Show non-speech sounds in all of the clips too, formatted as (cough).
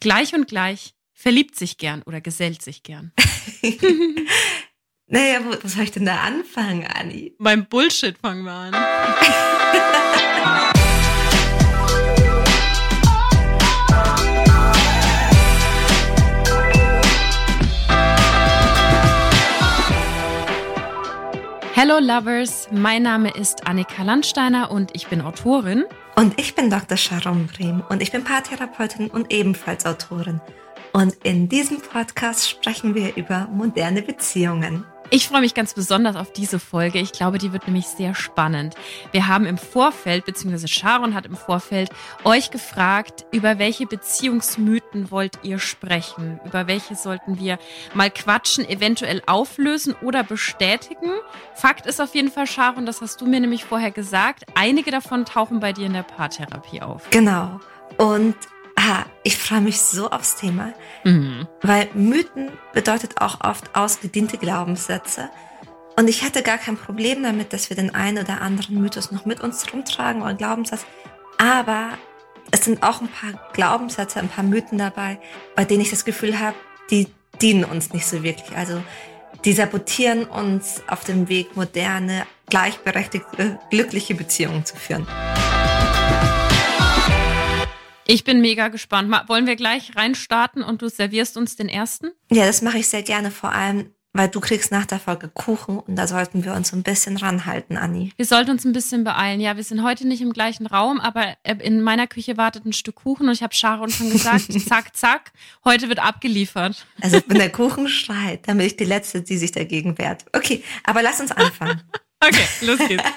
Gleich und gleich. Verliebt sich gern oder gesellt sich gern. (laughs) (laughs) naja, wo, wo soll ich denn da anfangen, Anni? Beim Bullshit fangen wir an. Hello Lovers, mein Name ist Annika Landsteiner und ich bin Autorin. Und ich bin Dr. Sharon Brehm und ich bin Paartherapeutin und ebenfalls Autorin. Und in diesem Podcast sprechen wir über moderne Beziehungen. Ich freue mich ganz besonders auf diese Folge. Ich glaube, die wird nämlich sehr spannend. Wir haben im Vorfeld, beziehungsweise Sharon hat im Vorfeld euch gefragt, über welche Beziehungsmythen wollt ihr sprechen? Über welche sollten wir mal quatschen, eventuell auflösen oder bestätigen? Fakt ist auf jeden Fall, Sharon, das hast du mir nämlich vorher gesagt, einige davon tauchen bei dir in der Paartherapie auf. Genau. Und Ah, ich freue mich so aufs Thema, mhm. weil Mythen bedeutet auch oft ausgediente Glaubenssätze. Und ich hätte gar kein Problem damit, dass wir den einen oder anderen Mythos noch mit uns rumtragen oder Glaubenssatz. Aber es sind auch ein paar Glaubenssätze, ein paar Mythen dabei, bei denen ich das Gefühl habe, die dienen uns nicht so wirklich. Also die sabotieren uns auf dem Weg, moderne, gleichberechtigte, glückliche Beziehungen zu führen. Ich bin mega gespannt. Wollen wir gleich reinstarten und du servierst uns den ersten? Ja, das mache ich sehr gerne, vor allem, weil du kriegst nach der Folge Kuchen und da sollten wir uns ein bisschen ranhalten, Anni. Wir sollten uns ein bisschen beeilen. Ja, wir sind heute nicht im gleichen Raum, aber äh, in meiner Küche wartet ein Stück Kuchen und ich habe Sharon schon gesagt, (laughs) zack, zack, heute wird abgeliefert. Also wenn der Kuchen schreit, dann bin ich die Letzte, die sich dagegen wehrt. Okay, aber lass uns anfangen. (laughs) okay, los geht's. (laughs)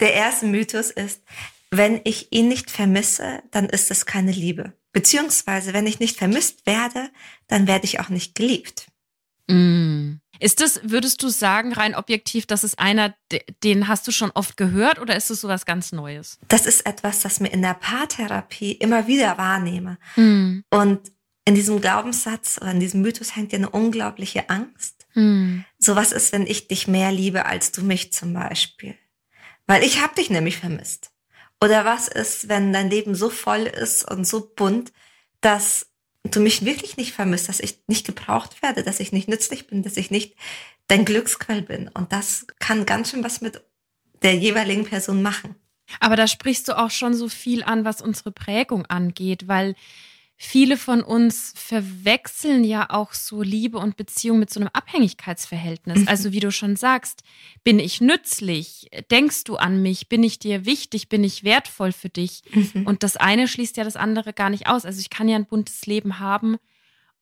Der erste Mythos ist, wenn ich ihn nicht vermisse, dann ist es keine Liebe. Beziehungsweise, wenn ich nicht vermisst werde, dann werde ich auch nicht geliebt. Mm. Ist das, würdest du sagen, rein objektiv, das ist einer, den hast du schon oft gehört oder ist das sowas ganz Neues? Das ist etwas, das mir in der Paartherapie immer wieder wahrnehme. Mm. Und in diesem Glaubenssatz oder in diesem Mythos hängt ja eine unglaubliche Angst. Mm. So was ist, wenn ich dich mehr liebe als du mich zum Beispiel. Weil ich habe dich nämlich vermisst. Oder was ist, wenn dein Leben so voll ist und so bunt, dass du mich wirklich nicht vermisst, dass ich nicht gebraucht werde, dass ich nicht nützlich bin, dass ich nicht dein Glücksquell bin. Und das kann ganz schön was mit der jeweiligen Person machen. Aber da sprichst du auch schon so viel an, was unsere Prägung angeht, weil viele von uns verwechseln ja auch so Liebe und Beziehung mit so einem Abhängigkeitsverhältnis. Mhm. Also wie du schon sagst, bin ich nützlich? Denkst du an mich? Bin ich dir wichtig? Bin ich wertvoll für dich? Mhm. Und das eine schließt ja das andere gar nicht aus. Also ich kann ja ein buntes Leben haben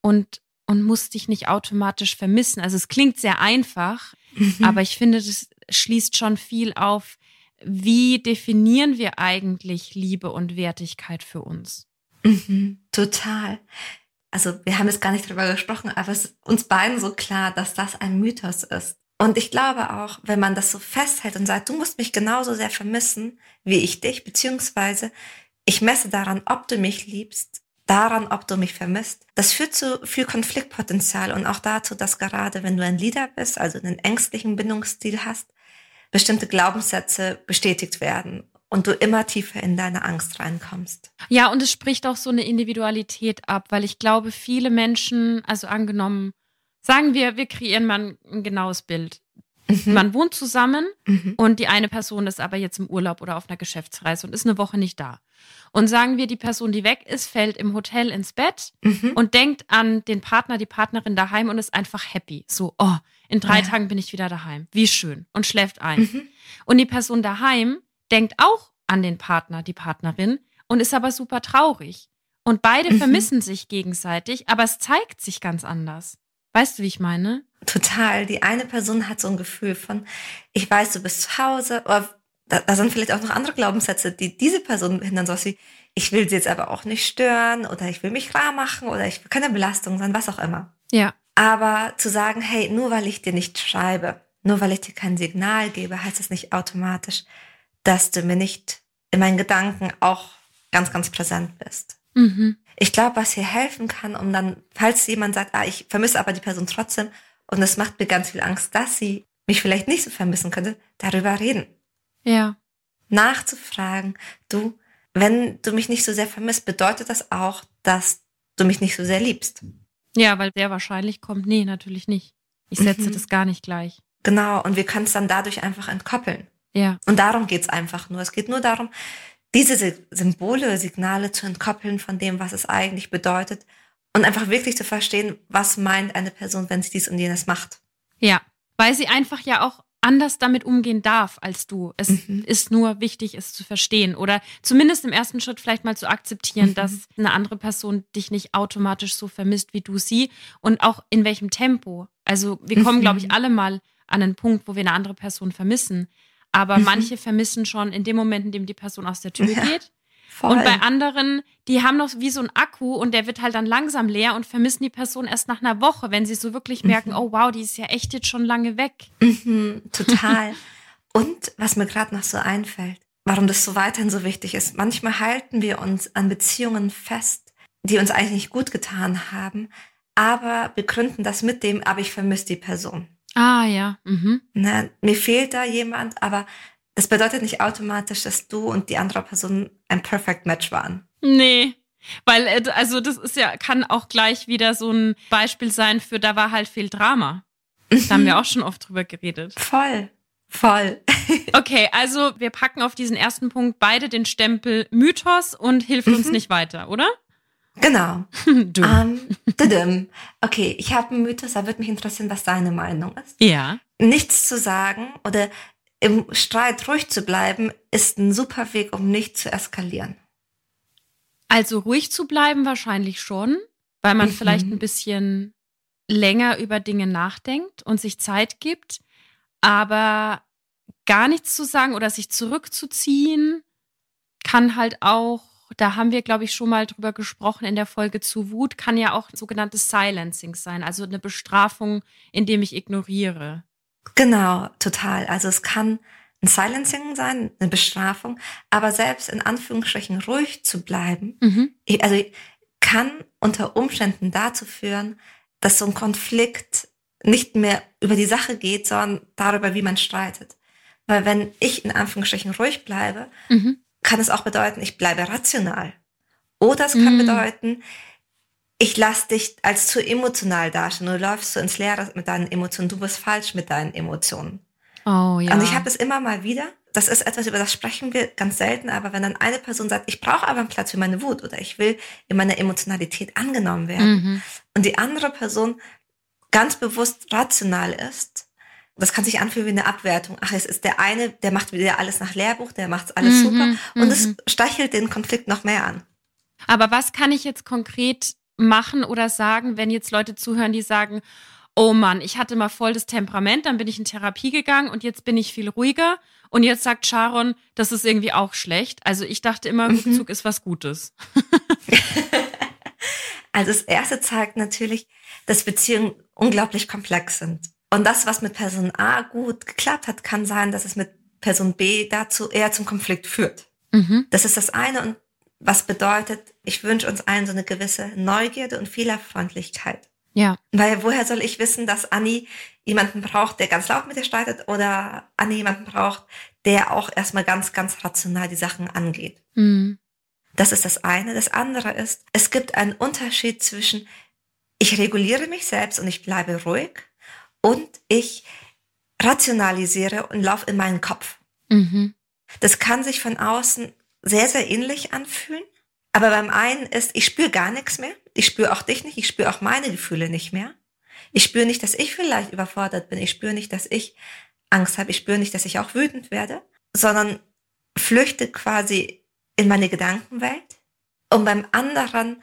und, und muss dich nicht automatisch vermissen. Also es klingt sehr einfach, mhm. aber ich finde, das schließt schon viel auf. Wie definieren wir eigentlich Liebe und Wertigkeit für uns? Mhm, total. Also wir haben jetzt gar nicht drüber gesprochen, aber es ist uns beiden so klar, dass das ein Mythos ist. Und ich glaube auch, wenn man das so festhält und sagt, du musst mich genauso sehr vermissen wie ich dich, beziehungsweise ich messe daran, ob du mich liebst, daran, ob du mich vermisst. Das führt zu viel Konfliktpotenzial und auch dazu, dass gerade wenn du ein Leader bist, also einen ängstlichen Bindungsstil hast, bestimmte Glaubenssätze bestätigt werden und du immer tiefer in deine Angst reinkommst. Ja, und es spricht auch so eine Individualität ab, weil ich glaube, viele Menschen, also angenommen, sagen wir, wir kreieren mal ein, genaues Bild. Mhm. Man wohnt zusammen mhm. und die eine Person ist aber jetzt im Urlaub oder auf einer Geschäftsreise und ist eine Woche nicht da. Und sagen wir, die Person, die weg ist, fällt im Hotel ins Bett mhm. und denkt an den Partner, die Partnerin daheim und ist einfach happy. So, oh, in drei ja. Tagen bin ich wieder daheim. Wie schön. Und schläft ein. Mhm. Und die Person daheim denkt auch an den Partner, die Partnerin und ist aber super traurig. Und beide mhm. vermissen sich gegenseitig, aber es zeigt sich ganz anders. Weißt du, wie ich meine? Total. Die eine Person hat so ein Gefühl von, ich weiß, du bist zu Hause, oder da, da sind vielleicht auch noch andere Glaubenssätze, die diese Person behindern, so wie, ich will sie jetzt aber auch nicht stören oder ich will mich klar machen oder ich will keine Belastung sein, was auch immer. Ja. Aber zu sagen, hey, nur weil ich dir nicht schreibe, nur weil ich dir kein Signal gebe, heißt es nicht automatisch, dass du mir nicht in meinen Gedanken auch ganz, ganz präsent bist. Mhm. Ich glaube, was hier helfen kann, um dann, falls jemand sagt, ah, ich vermisse aber die Person trotzdem und es macht mir ganz viel Angst, dass sie mich vielleicht nicht so vermissen könnte, darüber reden. Ja. Nachzufragen, du, wenn du mich nicht so sehr vermisst, bedeutet das auch, dass du mich nicht so sehr liebst. Ja, weil der wahrscheinlich kommt, nee, natürlich nicht. Ich setze mhm. das gar nicht gleich. Genau, und wir können es dann dadurch einfach entkoppeln. Ja. Und darum geht's einfach nur. Es geht nur darum, diese Symbole, Signale zu entkoppeln von dem, was es eigentlich bedeutet und einfach wirklich zu verstehen, was meint eine Person, wenn sie dies und jenes macht. Ja, weil sie einfach ja auch anders damit umgehen darf als du. Es mhm. ist nur wichtig, es zu verstehen oder zumindest im ersten Schritt vielleicht mal zu akzeptieren, mhm. dass eine andere Person dich nicht automatisch so vermisst, wie du sie und auch in welchem Tempo. Also wir kommen, mhm. glaube ich, alle mal an einen Punkt, wo wir eine andere Person vermissen. Aber mhm. manche vermissen schon in dem Moment, in dem die Person aus der Tür ja. geht. Voll. Und bei anderen, die haben noch wie so ein Akku und der wird halt dann langsam leer und vermissen die Person erst nach einer Woche, wenn sie so wirklich merken, mhm. oh wow, die ist ja echt jetzt schon lange weg. Mhm, total. (laughs) und was mir gerade noch so einfällt, warum das so weiterhin so wichtig ist, manchmal halten wir uns an Beziehungen fest, die uns eigentlich nicht gut getan haben, aber begründen das mit dem, aber ich vermisse die Person. Ah ja. Mhm. Ne, mir fehlt da jemand, aber das bedeutet nicht automatisch, dass du und die andere Person ein Perfect Match waren. Nee. Weil, äh, also das ist ja, kann auch gleich wieder so ein Beispiel sein für, da war halt viel Drama. Da haben wir auch schon oft drüber geredet. Voll. Voll. (laughs) okay, also wir packen auf diesen ersten Punkt beide den Stempel Mythos und hilft uns mhm. nicht weiter, oder? Genau. (laughs) du. Um, okay, ich habe einen Mythos, da würde mich interessieren, was deine Meinung ist. Ja. Nichts zu sagen oder im Streit ruhig zu bleiben, ist ein super Weg, um nicht zu eskalieren. Also ruhig zu bleiben wahrscheinlich schon, weil man mhm. vielleicht ein bisschen länger über Dinge nachdenkt und sich Zeit gibt, aber gar nichts zu sagen oder sich zurückzuziehen kann halt auch, da haben wir, glaube ich, schon mal drüber gesprochen in der Folge zu Wut, kann ja auch sogenanntes Silencing sein, also eine Bestrafung, indem ich ignoriere. Genau, total. Also es kann ein Silencing sein, eine Bestrafung, aber selbst in Anführungsstrichen ruhig zu bleiben, mhm. also kann unter Umständen dazu führen, dass so ein Konflikt nicht mehr über die Sache geht, sondern darüber, wie man streitet. Weil wenn ich in Anführungsstrichen ruhig bleibe, mhm. Kann es auch bedeuten, ich bleibe rational. Oder es kann mhm. bedeuten, ich lass dich als zu emotional darstellen. Du läufst so ins Leere mit deinen Emotionen. Du bist falsch mit deinen Emotionen. Oh ja. Und ich habe es immer mal wieder. Das ist etwas, über das sprechen wir ganz selten. Aber wenn dann eine Person sagt, ich brauche aber einen Platz für meine Wut oder ich will in meiner Emotionalität angenommen werden mhm. und die andere Person ganz bewusst rational ist, das kann sich anfühlen wie eine Abwertung. Ach, es ist der eine, der macht wieder alles nach Lehrbuch, der macht alles mhm, super. Und es mhm. stachelt den Konflikt noch mehr an. Aber was kann ich jetzt konkret machen oder sagen, wenn jetzt Leute zuhören, die sagen, oh Mann, ich hatte mal voll das Temperament, dann bin ich in Therapie gegangen und jetzt bin ich viel ruhiger. Und jetzt sagt Sharon, das ist irgendwie auch schlecht. Also ich dachte immer, mhm. Rückzug ist was Gutes. (laughs) also das erste zeigt natürlich, dass Beziehungen unglaublich komplex sind. Und das, was mit Person A gut geklappt hat, kann sein, dass es mit Person B dazu eher zum Konflikt führt. Mhm. Das ist das eine. Und was bedeutet, ich wünsche uns allen so eine gewisse Neugierde und Fehlerfreundlichkeit. Ja. Weil woher soll ich wissen, dass Anni jemanden braucht, der ganz laut mit ihr streitet oder Anni jemanden braucht, der auch erstmal ganz, ganz rational die Sachen angeht. Mhm. Das ist das eine. Das andere ist, es gibt einen Unterschied zwischen ich reguliere mich selbst und ich bleibe ruhig und ich rationalisiere und laufe in meinen Kopf. Mhm. Das kann sich von außen sehr, sehr ähnlich anfühlen. Aber beim einen ist, ich spüre gar nichts mehr. Ich spüre auch dich nicht. Ich spüre auch meine Gefühle nicht mehr. Ich spüre nicht, dass ich vielleicht überfordert bin. Ich spüre nicht, dass ich Angst habe. Ich spüre nicht, dass ich auch wütend werde, sondern flüchte quasi in meine Gedankenwelt. Und beim anderen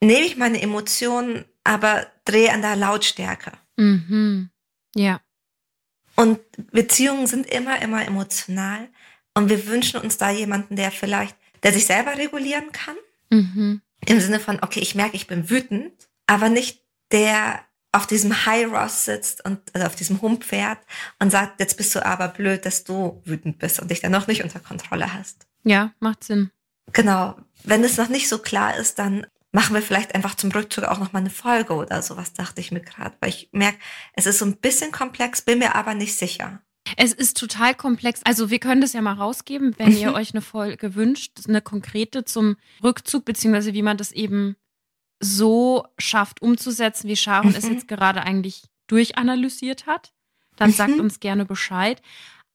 nehme ich meine Emotionen, aber drehe an der Lautstärke. Mhm. Ja. Und Beziehungen sind immer, immer emotional. Und wir wünschen uns da jemanden, der vielleicht, der sich selber regulieren kann. Mhm. Im Sinne von, okay, ich merke, ich bin wütend, aber nicht der auf diesem High Ross sitzt und also auf diesem Humpferd und sagt, jetzt bist du aber blöd, dass du wütend bist und dich dann noch nicht unter Kontrolle hast. Ja, macht Sinn. Genau. Wenn es noch nicht so klar ist, dann machen wir vielleicht einfach zum Rückzug auch noch mal eine Folge oder sowas, dachte ich mir gerade, weil ich merke, es ist so ein bisschen komplex, bin mir aber nicht sicher. Es ist total komplex. Also wir können das ja mal rausgeben, wenn ihr mhm. euch eine Folge wünscht, eine konkrete zum Rückzug, beziehungsweise wie man das eben so schafft umzusetzen, wie Sharon mhm. es jetzt gerade eigentlich durchanalysiert hat, dann mhm. sagt uns gerne Bescheid.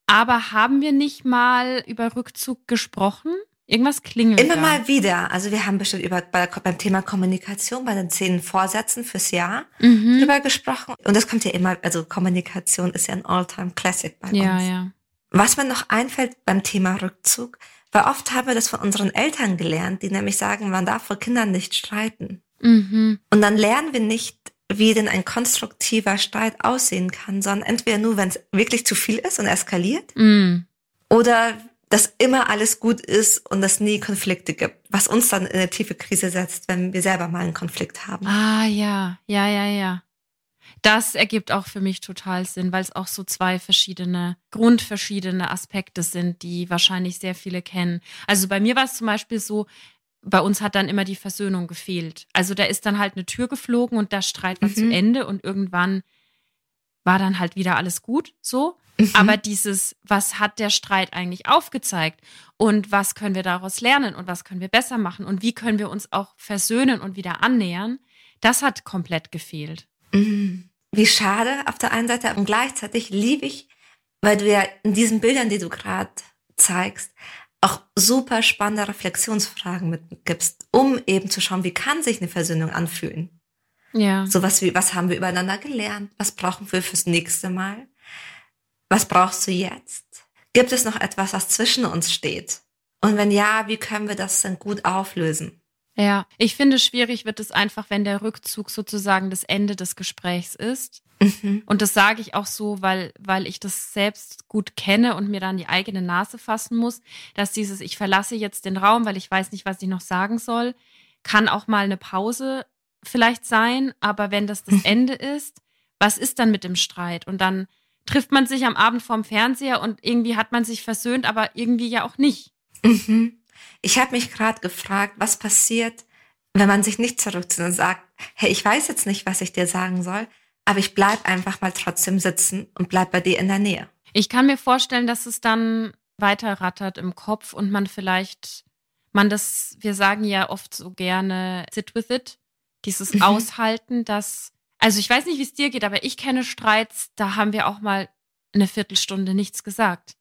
Aber haben wir nicht mal über Rückzug gesprochen? Irgendwas klingelt. Immer da. mal wieder. Also wir haben bestimmt über bei, beim Thema Kommunikation bei den zehn Vorsätzen fürs Jahr mhm. drüber gesprochen. Und das kommt ja immer, also Kommunikation ist ja ein All-Time Classic bei ja, uns. Ja, ja. Was mir noch einfällt beim Thema Rückzug, weil oft haben wir das von unseren Eltern gelernt, die nämlich sagen, man darf vor Kindern nicht streiten. Mhm. Und dann lernen wir nicht, wie denn ein konstruktiver Streit aussehen kann, sondern entweder nur, wenn es wirklich zu viel ist und eskaliert, mhm. oder dass immer alles gut ist und es nie Konflikte gibt, was uns dann in eine tiefe Krise setzt, wenn wir selber mal einen Konflikt haben. Ah ja, ja, ja, ja. Das ergibt auch für mich total Sinn, weil es auch so zwei verschiedene, grundverschiedene Aspekte sind, die wahrscheinlich sehr viele kennen. Also bei mir war es zum Beispiel so, bei uns hat dann immer die Versöhnung gefehlt. Also da ist dann halt eine Tür geflogen und der Streit war mhm. zu Ende und irgendwann war dann halt wieder alles gut, so. Mhm. Aber dieses, was hat der Streit eigentlich aufgezeigt und was können wir daraus lernen und was können wir besser machen und wie können wir uns auch versöhnen und wieder annähern, das hat komplett gefehlt. Mhm. Wie schade auf der einen Seite und gleichzeitig liebe ich, weil du ja in diesen Bildern, die du gerade zeigst, auch super spannende Reflexionsfragen mitgibst, um eben zu schauen, wie kann sich eine Versöhnung anfühlen. Ja. Sowas wie, was haben wir übereinander gelernt? Was brauchen wir fürs nächste Mal? Was brauchst du jetzt? Gibt es noch etwas, was zwischen uns steht? Und wenn ja, wie können wir das dann gut auflösen? Ja, ich finde, schwierig wird es einfach, wenn der Rückzug sozusagen das Ende des Gesprächs ist. Mhm. Und das sage ich auch so, weil, weil ich das selbst gut kenne und mir dann die eigene Nase fassen muss, dass dieses, ich verlasse jetzt den Raum, weil ich weiß nicht, was ich noch sagen soll, kann auch mal eine Pause vielleicht sein. Aber wenn das das mhm. Ende ist, was ist dann mit dem Streit? Und dann trifft man sich am Abend vorm Fernseher und irgendwie hat man sich versöhnt, aber irgendwie ja auch nicht. Mhm. Ich habe mich gerade gefragt, was passiert, wenn man sich nicht zurückzieht und sagt, hey, ich weiß jetzt nicht, was ich dir sagen soll, aber ich bleib einfach mal trotzdem sitzen und bleib bei dir in der Nähe. Ich kann mir vorstellen, dass es dann weiter rattert im Kopf und man vielleicht, man das, wir sagen ja oft so gerne, sit with it, dieses mhm. Aushalten, dass, also ich weiß nicht, wie es dir geht, aber ich kenne Streits, da haben wir auch mal eine Viertelstunde nichts gesagt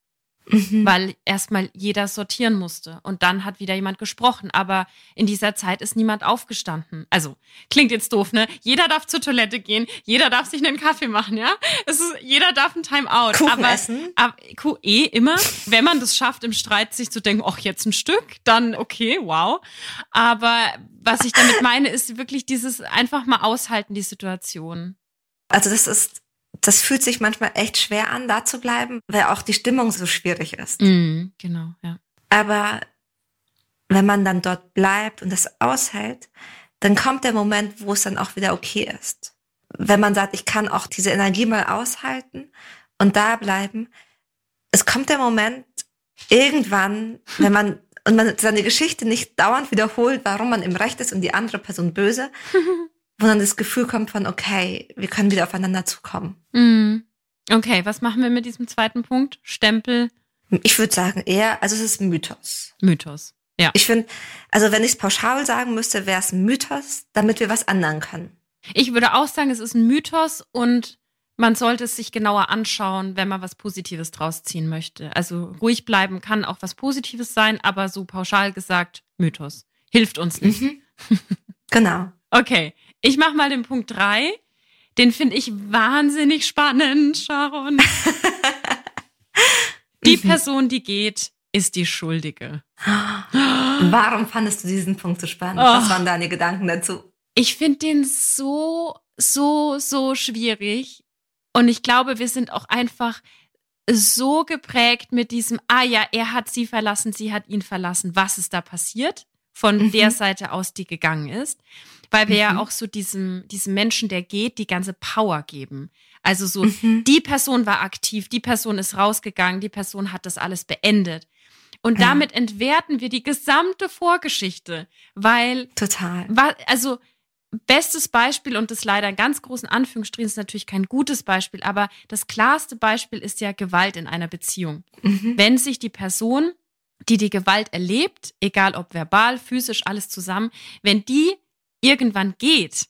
mhm. weil erstmal jeder sortieren musste und dann hat wieder jemand gesprochen. Aber in dieser Zeit ist niemand aufgestanden. Also klingt jetzt doof, ne? Jeder darf zur Toilette gehen, jeder darf sich einen Kaffee machen, ja? Es ist, jeder darf ein Timeout. Kuchen aber, essen. Aber, eh immer, wenn man das schafft, im Streit sich zu denken, ach, jetzt ein Stück, dann okay, wow. Aber was ich damit meine, ist wirklich dieses einfach mal aushalten, die Situation. Also das ist das fühlt sich manchmal echt schwer an, da zu bleiben, weil auch die Stimmung so schwierig ist. Mm, genau, ja. Aber wenn man dann dort bleibt und das aushält, dann kommt der Moment, wo es dann auch wieder okay ist. Wenn man sagt, ich kann auch diese Energie mal aushalten und da bleiben, es kommt der Moment irgendwann, wenn man und man seine Geschichte nicht dauernd wiederholt, warum man im Recht ist und die andere Person böse, (laughs) wo dann das Gefühl kommt von, okay, wir können wieder aufeinander zukommen. Mm. Okay, was machen wir mit diesem zweiten Punkt? Stempel? Ich würde sagen eher, also es ist ein Mythos. Mythos, ja. Ich finde, also wenn ich es pauschal sagen müsste, wäre es ein Mythos, damit wir was ändern können. Ich würde auch sagen, es ist ein Mythos und man sollte es sich genauer anschauen, wenn man was Positives draus ziehen möchte. Also ruhig bleiben kann auch was Positives sein, aber so pauschal gesagt, Mythos. Hilft uns nicht. Mhm. Genau. Okay, ich mache mal den Punkt drei. Den finde ich wahnsinnig spannend, Sharon. (laughs) die mhm. Person, die geht, ist die Schuldige. Warum fandest du diesen Punkt so spannend? Oh. Was waren deine Gedanken dazu? Ich finde den so, so, so schwierig. Und ich glaube, wir sind auch einfach so geprägt mit diesem, ah ja, er hat sie verlassen, sie hat ihn verlassen. Was ist da passiert? Von mhm. der Seite aus, die gegangen ist weil wir mhm. ja auch so diesem, diesem Menschen, der geht, die ganze Power geben. Also so, mhm. die Person war aktiv, die Person ist rausgegangen, die Person hat das alles beendet. Und ja. damit entwerten wir die gesamte Vorgeschichte, weil. Total. Also, bestes Beispiel und das leider in ganz großen Anführungsstrichen ist natürlich kein gutes Beispiel, aber das klarste Beispiel ist ja Gewalt in einer Beziehung. Mhm. Wenn sich die Person, die die Gewalt erlebt, egal ob verbal, physisch, alles zusammen, wenn die irgendwann geht,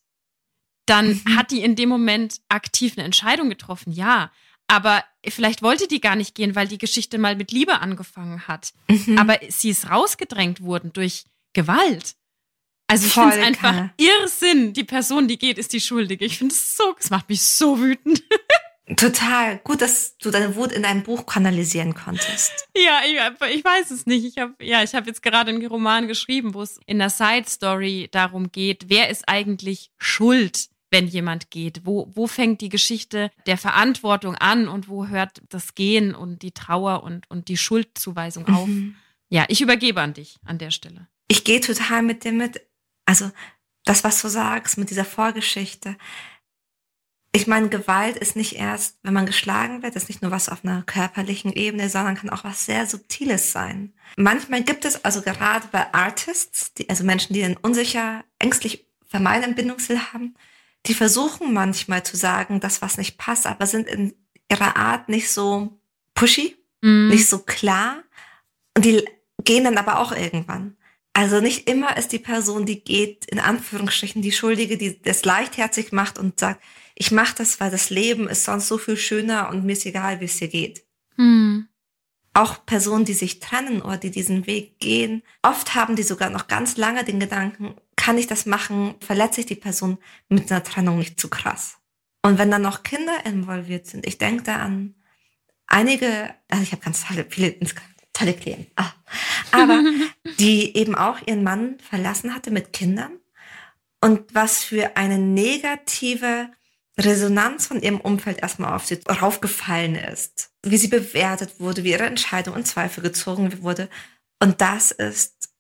dann mhm. hat die in dem Moment aktiv eine Entscheidung getroffen, ja. Aber vielleicht wollte die gar nicht gehen, weil die Geschichte mal mit Liebe angefangen hat. Mhm. Aber sie ist rausgedrängt worden durch Gewalt. Also ich finde es einfach Irrsinn. Die Person, die geht, ist die Schuldige. Ich finde es so, es macht mich so wütend. (laughs) Total. Gut, dass du deine Wut in einem Buch kanalisieren konntest. Ja, ich, ich weiß es nicht. Ich habe ja, ich habe jetzt gerade einen Roman geschrieben, wo es in der Side Story darum geht, wer ist eigentlich schuld, wenn jemand geht? Wo wo fängt die Geschichte der Verantwortung an und wo hört das Gehen und die Trauer und und die Schuldzuweisung auf? Mhm. Ja, ich übergebe an dich an der Stelle. Ich gehe total mit dir mit. Also das, was du sagst mit dieser Vorgeschichte ich meine, Gewalt ist nicht erst, wenn man geschlagen wird, ist nicht nur was auf einer körperlichen Ebene, sondern kann auch was sehr Subtiles sein. Manchmal gibt es also gerade bei Artists, die, also Menschen, die einen unsicher, ängstlich vermeidenden Bindungsstil haben, die versuchen manchmal zu sagen, dass was nicht passt, aber sind in ihrer Art nicht so pushy, mm. nicht so klar. Und die gehen dann aber auch irgendwann. Also nicht immer ist die Person, die geht, in Anführungsstrichen die Schuldige, die das leichtherzig macht und sagt, ich mache das, weil das Leben ist sonst so viel schöner und mir ist egal, wie es dir geht. Hm. Auch Personen, die sich trennen oder die diesen Weg gehen, oft haben die sogar noch ganz lange den Gedanken, kann ich das machen, verletze ich die Person mit einer Trennung nicht zu krass. Und wenn dann noch Kinder involviert sind, ich denke da an einige, also ich habe ganz viele tolle Klienten, ah, aber (laughs) die eben auch ihren Mann verlassen hatte mit Kindern und was für eine negative Resonanz von ihrem Umfeld erstmal auf sie raufgefallen ist, wie sie bewertet wurde, wie ihre Entscheidung in Zweifel gezogen wurde. Und das ist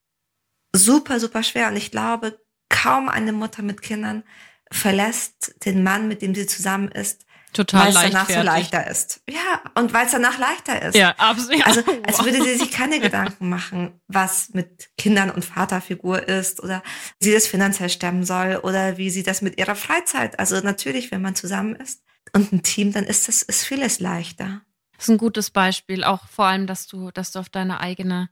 super, super schwer. Und ich glaube, kaum eine Mutter mit Kindern verlässt den Mann, mit dem sie zusammen ist, Total weil es danach so leichter ist. Ja, und weil es danach leichter ist. Ja, absolut. Also als würde sie sich keine (laughs) Gedanken machen, was mit Kindern und Vaterfigur ist oder wie sie das finanziell stemmen soll oder wie sie das mit ihrer Freizeit. Also natürlich, wenn man zusammen ist und ein Team, dann ist das ist vieles leichter. Das ist ein gutes Beispiel, auch vor allem, dass du, dass du auf deine eigene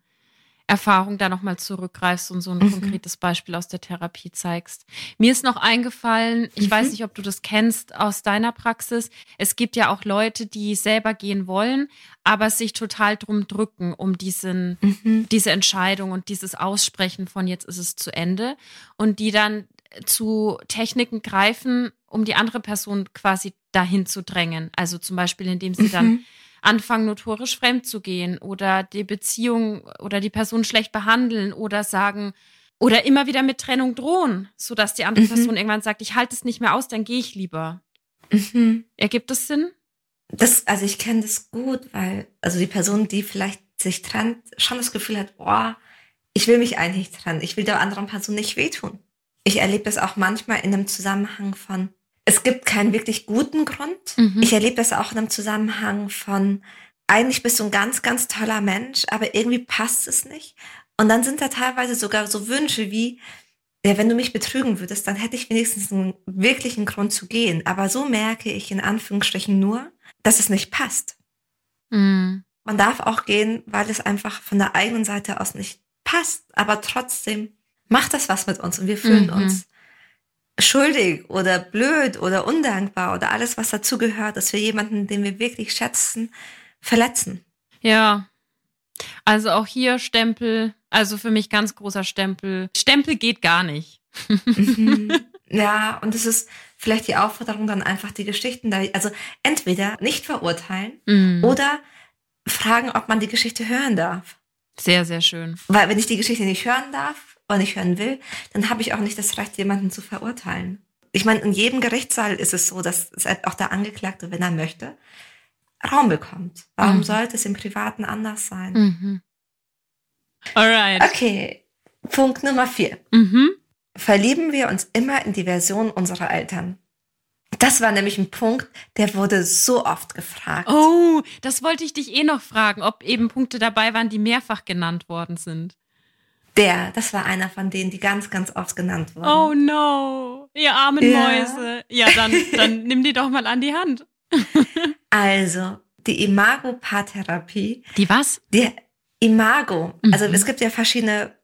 Erfahrung da nochmal zurückgreifst und so ein mhm. konkretes Beispiel aus der Therapie zeigst. Mir ist noch eingefallen, ich mhm. weiß nicht, ob du das kennst aus deiner Praxis. Es gibt ja auch Leute, die selber gehen wollen, aber sich total drum drücken, um diesen, mhm. diese Entscheidung und dieses Aussprechen von jetzt ist es zu Ende und die dann zu Techniken greifen, um die andere Person quasi dahin zu drängen. Also zum Beispiel, indem sie dann mhm anfangen, notorisch fremd zu gehen oder die Beziehung oder die Person schlecht behandeln oder sagen, oder immer wieder mit Trennung drohen, sodass die andere mhm. Person irgendwann sagt, ich halte es nicht mehr aus, dann gehe ich lieber. Mhm. Ergibt das Sinn? Das, also ich kenne das gut, weil, also die Person, die vielleicht sich trennt, schon das Gefühl hat, boah, ich will mich eigentlich trennen, ich will der anderen Person nicht wehtun. Ich erlebe das auch manchmal in einem Zusammenhang von, es gibt keinen wirklich guten Grund. Mhm. Ich erlebe das auch in einem Zusammenhang von, eigentlich bist du ein ganz, ganz toller Mensch, aber irgendwie passt es nicht. Und dann sind da teilweise sogar so Wünsche wie, ja, wenn du mich betrügen würdest, dann hätte ich wenigstens einen wirklichen Grund zu gehen. Aber so merke ich in Anführungsstrichen nur, dass es nicht passt. Mhm. Man darf auch gehen, weil es einfach von der eigenen Seite aus nicht passt. Aber trotzdem macht das was mit uns und wir fühlen mhm. uns schuldig oder blöd oder undankbar oder alles, was dazu gehört, dass wir jemanden, den wir wirklich schätzen, verletzen. Ja. Also auch hier Stempel, also für mich ganz großer Stempel. Stempel geht gar nicht. Mhm. (laughs) Ja, und es ist vielleicht die Aufforderung, dann einfach die Geschichten da, also entweder nicht verurteilen mhm. oder fragen, ob man die Geschichte hören darf. Sehr, sehr schön. Weil wenn ich die Geschichte nicht hören darf, oder nicht hören will, dann habe ich auch nicht das Recht, jemanden zu verurteilen. Ich meine, in jedem Gerichtssaal ist es so, dass auch der Angeklagte, wenn er möchte, Raum bekommt. Warum mhm. sollte es im Privaten anders sein? Mhm. Alright. Okay, Punkt Nummer vier. Mhm. Verlieben wir uns immer in die Version unserer Eltern? Das war nämlich ein Punkt, der wurde so oft gefragt. Oh, das wollte ich dich eh noch fragen, ob eben Punkte dabei waren, die mehrfach genannt worden sind. Der, das war einer von denen, die ganz, ganz oft genannt wurden. Oh no, ihr armen ja. Mäuse. Ja, dann, (laughs) dann nimm die doch mal an die Hand. (laughs) also, die Imago-Paartherapie. Die was? Die Imago. Mhm. Also es gibt ja verschiedene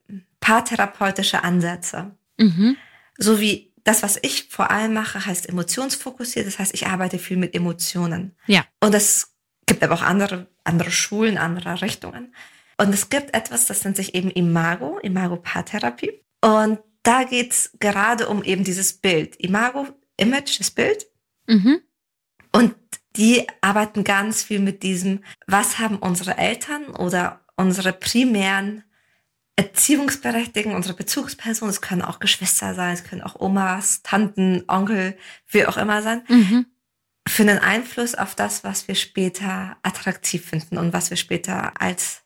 paartherapeutische Ansätze. Mhm. so wie das, was ich vor allem mache, heißt emotionsfokussiert. Das heißt, ich arbeite viel mit Emotionen. Ja. Und es gibt aber auch andere, andere Schulen, andere Richtungen. Und es gibt etwas, das nennt sich eben Imago, Imago-Paartherapie. Und da geht's gerade um eben dieses Bild. Imago, Image, das Bild. Mhm. Und die arbeiten ganz viel mit diesem, was haben unsere Eltern oder unsere primären Erziehungsberechtigten, unsere Bezugspersonen, es können auch Geschwister sein, es können auch Omas, Tanten, Onkel, wie auch immer sein, Mhm. für einen Einfluss auf das, was wir später attraktiv finden und was wir später als,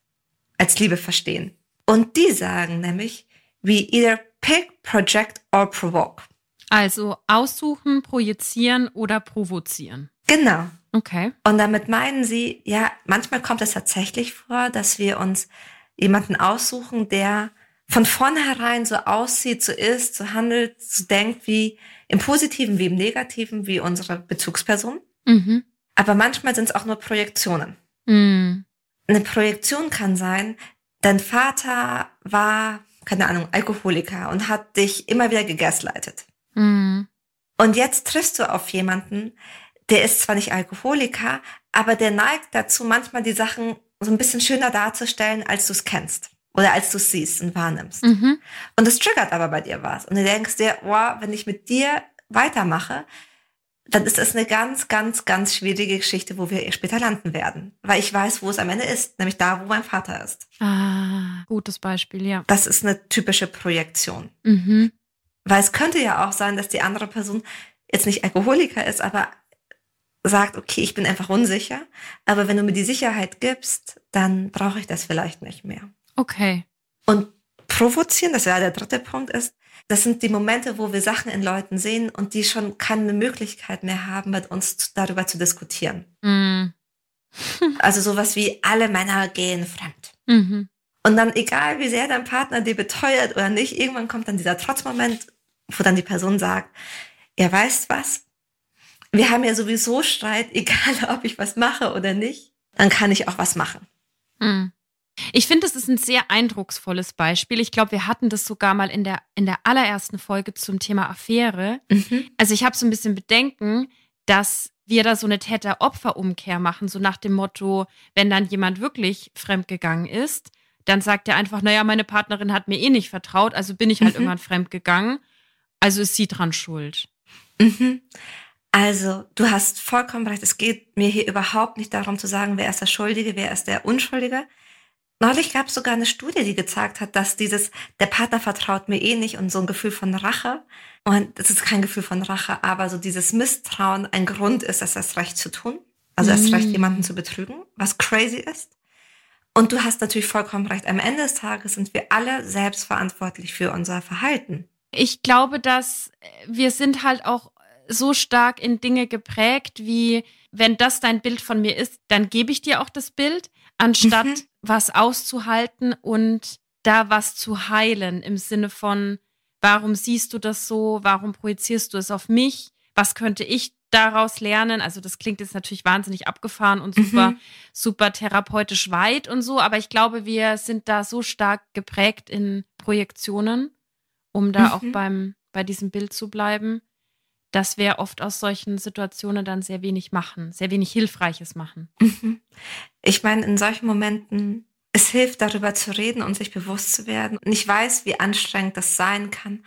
als Liebe verstehen. Und die sagen nämlich, we either pick, project or provoke. Also aussuchen, projizieren oder provozieren. Genau. Okay. Und damit meinen sie, ja, manchmal kommt es tatsächlich vor, dass wir uns jemanden aussuchen, der von vornherein so aussieht, so ist, so handelt, so denkt, wie im Positiven, wie im Negativen, wie unsere Bezugsperson. Mhm. Aber manchmal sind es auch nur Projektionen. Mhm. Eine Projektion kann sein, dein Vater war, keine Ahnung, Alkoholiker und hat dich immer wieder gegaslightet. Mhm. Und jetzt triffst du auf jemanden, der ist zwar nicht Alkoholiker, aber der neigt dazu, manchmal die Sachen so ein bisschen schöner darzustellen, als du es kennst oder als du es siehst und wahrnimmst. Mhm. Und das triggert aber bei dir was. Und du denkst dir, wow, wenn ich mit dir weitermache, dann ist das eine ganz, ganz, ganz schwierige Geschichte, wo wir später landen werden. Weil ich weiß, wo es am Ende ist, nämlich da, wo mein Vater ist. Ah, gutes Beispiel, ja. Das ist eine typische Projektion. Mhm. Weil es könnte ja auch sein, dass die andere Person jetzt nicht Alkoholiker ist, aber sagt, okay, ich bin einfach unsicher. Aber wenn du mir die Sicherheit gibst, dann brauche ich das vielleicht nicht mehr. Okay. Und provozieren, das wäre der dritte Punkt, ist, das sind die Momente, wo wir Sachen in Leuten sehen und die schon keine Möglichkeit mehr haben, mit uns darüber zu diskutieren. Mhm. (laughs) Also sowas wie, alle Männer gehen fremd. Mhm. Und dann, egal wie sehr dein Partner dir beteuert oder nicht, irgendwann kommt dann dieser Trotzmoment, wo dann die Person sagt, ja, weißt was? Wir haben ja sowieso Streit, (laughs) egal ob ich was mache oder nicht, dann kann ich auch was machen. Mhm. Ich finde, das ist ein sehr eindrucksvolles Beispiel. Ich glaube, wir hatten das sogar mal in der, in der allerersten Folge zum Thema Affäre. Also ich habe so ein bisschen Bedenken, dass wir da so eine Täter-Opfer-Umkehr machen, so nach dem Motto, wenn dann jemand wirklich fremdgegangen ist, dann sagt er einfach, naja, meine Partnerin hat mir eh nicht vertraut, also bin ich halt Mhm. irgendwann fremdgegangen, also ist sie dran schuld. Mhm. Also, du hast vollkommen recht. Es geht mir hier überhaupt nicht darum zu sagen, wer ist der Schuldige, wer ist der Unschuldige. Neulich gab es sogar eine Studie, die gezeigt hat, dass dieses, der Partner vertraut mir eh nicht und so ein Gefühl von Rache, und das ist kein Gefühl von Rache, aber so dieses Misstrauen ein Grund ist, das erst recht zu tun. Also erst recht Mm. jemanden zu betrügen, was crazy ist. Und du hast natürlich vollkommen recht. Am Ende des Tages sind wir alle selbst verantwortlich für unser Verhalten. Ich glaube, dass wir sind halt auch so stark in Dinge geprägt, wie wenn das dein Bild von mir ist, dann gebe ich dir auch das Bild, anstatt Mhm. was auszuhalten und da was zu heilen im Sinne von, warum siehst du das so, warum projizierst du es auf mich, was könnte ich daraus lernen? Also das klingt jetzt natürlich wahnsinnig abgefahren und super, Mhm. super therapeutisch weit und so, aber ich glaube, wir sind da so stark geprägt in Projektionen, um da auch Mhm. beim, bei diesem Bild zu bleiben, dass wir oft aus solchen Situationen dann sehr wenig machen, sehr wenig Hilfreiches machen. Mhm. Ich meine, in solchen Momenten, es hilft darüber zu reden und sich bewusst zu werden. Und ich weiß, wie anstrengend das sein kann,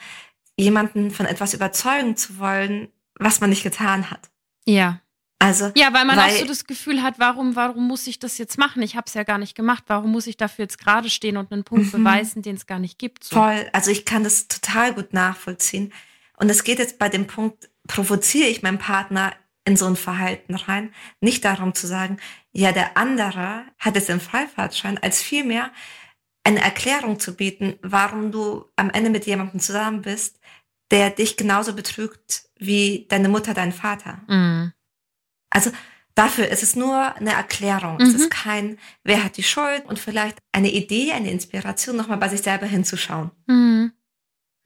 jemanden von etwas überzeugen zu wollen, was man nicht getan hat. Ja. Also, Ja, weil man Weil- auch so das Gefühl hat, warum, warum muss ich das jetzt machen? Ich habe es ja gar nicht gemacht. Warum muss ich dafür jetzt gerade stehen und einen Punkt Mhm. beweisen, den es gar nicht gibt? So. voll, also ich kann das total gut nachvollziehen. Und es geht jetzt bei dem Punkt, provoziere ich meinen Partner in so ein Verhalten rein, nicht darum zu sagen, ja, der andere hat jetzt den Freifahrtschein, als vielmehr eine Erklärung zu bieten, warum du am Ende mit jemandem zusammen bist, der dich genauso betrügt wie deine Mutter, dein Vater. Mhm. Also dafür ist es nur eine Erklärung. Es Mhm. ist kein, wer hat die Schuld und vielleicht eine Idee, eine Inspiration, nochmal bei sich selber hinzuschauen. Mhm.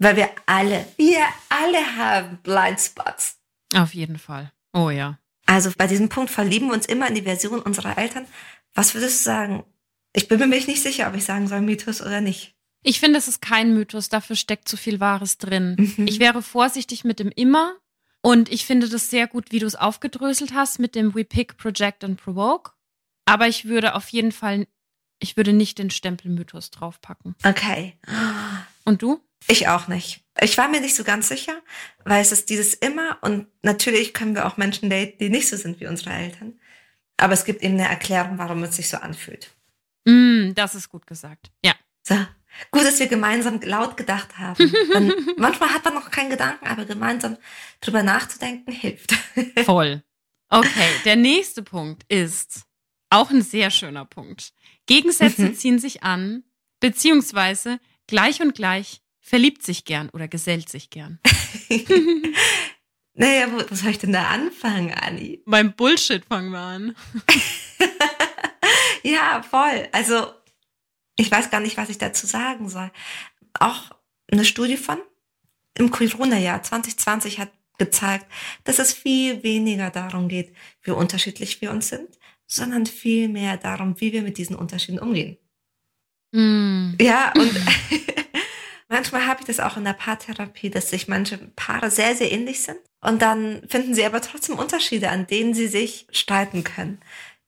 Weil wir alle, wir alle haben Blindspots. Auf jeden Fall. Oh ja. Also bei diesem Punkt verlieben wir uns immer in die Version unserer Eltern. Was würdest du sagen? Ich bin mir nicht sicher, ob ich sagen soll Mythos oder nicht. Ich finde, es ist kein Mythos, dafür steckt zu viel Wahres drin. Mhm. Ich wäre vorsichtig mit dem immer und ich finde das sehr gut, wie du es aufgedröselt hast mit dem We Pick, Project and Provoke. Aber ich würde auf jeden Fall, ich würde nicht den Stempel Mythos draufpacken. Okay. Und du? Ich auch nicht. Ich war mir nicht so ganz sicher, weil es ist dieses immer und natürlich können wir auch Menschen daten, die nicht so sind wie unsere Eltern. Aber es gibt eben eine Erklärung, warum es sich so anfühlt. Mm, das ist gut gesagt. Ja. So. Gut, dass wir gemeinsam laut gedacht haben. (laughs) manchmal hat man noch keinen Gedanken, aber gemeinsam drüber nachzudenken hilft. (laughs) Voll. Okay, der nächste Punkt ist auch ein sehr schöner Punkt. Gegensätze mhm. ziehen sich an, beziehungsweise gleich und gleich verliebt sich gern oder gesellt sich gern. (laughs) naja, wo, wo soll ich denn da anfangen, Anni? Beim Bullshit fangen wir an. (laughs) ja, voll. Also ich weiß gar nicht, was ich dazu sagen soll. Auch eine Studie von im Corona-Jahr 2020 hat gezeigt, dass es viel weniger darum geht, wie unterschiedlich wir uns sind, sondern viel mehr darum, wie wir mit diesen Unterschieden umgehen. Mm. Ja, und (laughs) manchmal habe ich das auch in der Paartherapie, dass sich manche Paare sehr, sehr ähnlich sind und dann finden sie aber trotzdem Unterschiede, an denen sie sich streiten können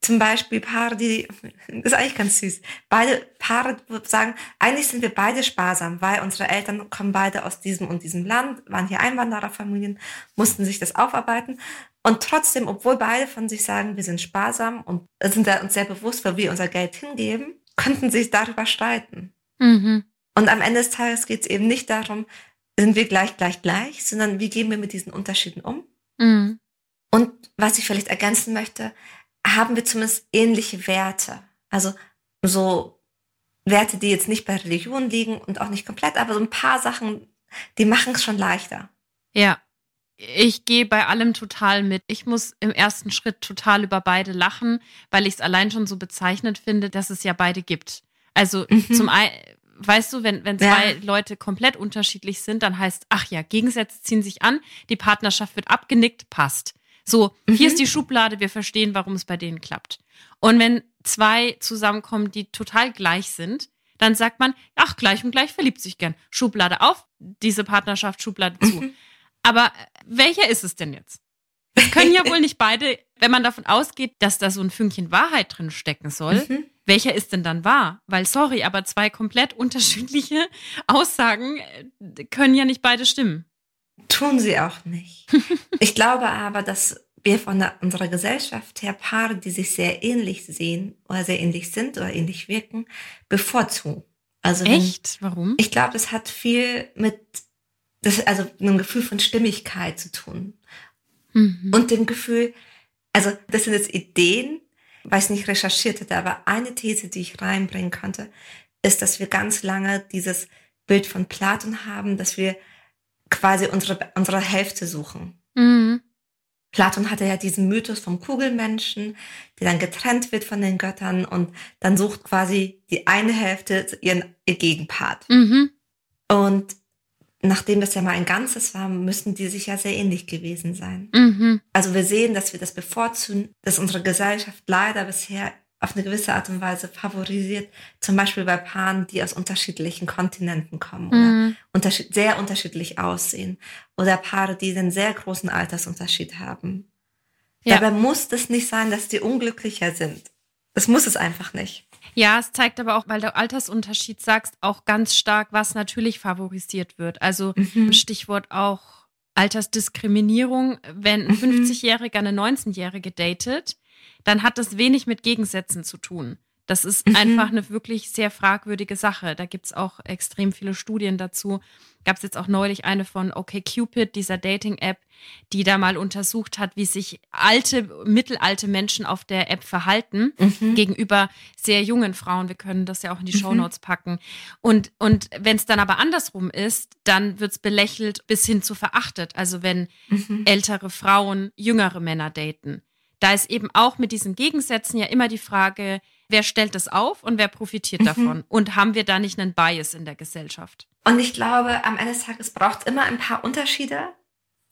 zum Beispiel Paare, die, das (laughs) ist eigentlich ganz süß. Beide Paare sagen, eigentlich sind wir beide sparsam, weil unsere Eltern kommen beide aus diesem und diesem Land, waren hier Einwandererfamilien, mussten sich das aufarbeiten. Und trotzdem, obwohl beide von sich sagen, wir sind sparsam und sind uns sehr bewusst, wo wir unser Geld hingeben, könnten sich darüber streiten. Mhm. Und am Ende des Tages geht es eben nicht darum, sind wir gleich, gleich, gleich, sondern wie gehen wir mit diesen Unterschieden um? Mhm. Und was ich vielleicht ergänzen möchte, haben wir zumindest ähnliche Werte. Also so Werte, die jetzt nicht bei Religion liegen und auch nicht komplett, aber so ein paar Sachen, die machen es schon leichter. Ja. Ich gehe bei allem total mit. Ich muss im ersten Schritt total über beide lachen, weil ich es allein schon so bezeichnet finde, dass es ja beide gibt. Also mhm. zum einen, weißt du, wenn, wenn zwei ja. Leute komplett unterschiedlich sind, dann heißt, ach ja, Gegensätze ziehen sich an, die Partnerschaft wird abgenickt, passt. So, mhm. hier ist die Schublade, wir verstehen, warum es bei denen klappt. Und wenn zwei zusammenkommen, die total gleich sind, dann sagt man, ach, gleich und gleich verliebt sich gern. Schublade auf, diese Partnerschaft, Schublade zu. Mhm. Aber äh, welcher ist es denn jetzt? Es können ja (laughs) wohl nicht beide, wenn man davon ausgeht, dass da so ein Fünkchen Wahrheit drin stecken soll, mhm. welcher ist denn dann wahr? Weil, sorry, aber zwei komplett unterschiedliche (laughs) Aussagen äh, können ja nicht beide stimmen. Tun sie auch nicht. (laughs) ich glaube aber, dass wir von der, unserer Gesellschaft her Paare, die sich sehr ähnlich sehen oder sehr ähnlich sind oder ähnlich wirken, bevorzugen. Also Echt? Wenn, Warum? Ich glaube, das hat viel mit das, also einem Gefühl von Stimmigkeit zu tun. Mhm. Und dem Gefühl, also das sind jetzt Ideen, weil ich nicht recherchiert hätte, aber eine These, die ich reinbringen könnte, ist, dass wir ganz lange dieses Bild von Platon haben, dass wir quasi unsere, unsere Hälfte suchen. Mhm. Platon hatte ja diesen Mythos vom Kugelmenschen, der dann getrennt wird von den Göttern und dann sucht quasi die eine Hälfte ihren ihr Gegenpart. Mhm. Und nachdem das ja mal ein Ganzes war, müssen die sich ja sehr ähnlich gewesen sein. Mhm. Also wir sehen, dass wir das bevorzugen, dass unsere Gesellschaft leider bisher auf eine gewisse Art und Weise favorisiert, zum Beispiel bei Paaren, die aus unterschiedlichen Kontinenten kommen mhm. oder unterschied sehr unterschiedlich aussehen oder Paare, die einen sehr großen Altersunterschied haben. Ja. Dabei muss es nicht sein, dass die unglücklicher sind. Das muss es einfach nicht. Ja, es zeigt aber auch, weil du Altersunterschied sagst, auch ganz stark, was natürlich favorisiert wird. Also mhm. Stichwort auch Altersdiskriminierung, wenn ein 50-Jähriger mhm. eine 19-Jährige datet, dann hat das wenig mit Gegensätzen zu tun. Das ist mhm. einfach eine wirklich sehr fragwürdige Sache. Da gibt es auch extrem viele Studien dazu. Gab es jetzt auch neulich eine von OkCupid, dieser Dating-App, die da mal untersucht hat, wie sich alte, mittelalte Menschen auf der App verhalten mhm. gegenüber sehr jungen Frauen. Wir können das ja auch in die mhm. Shownotes packen. Und, und wenn es dann aber andersrum ist, dann wird es belächelt bis hin zu verachtet. Also wenn mhm. ältere Frauen jüngere Männer daten da ist eben auch mit diesen Gegensätzen ja immer die Frage, wer stellt das auf und wer profitiert mhm. davon? Und haben wir da nicht einen Bias in der Gesellschaft? Und ich glaube, am Ende des Tages braucht es immer ein paar Unterschiede.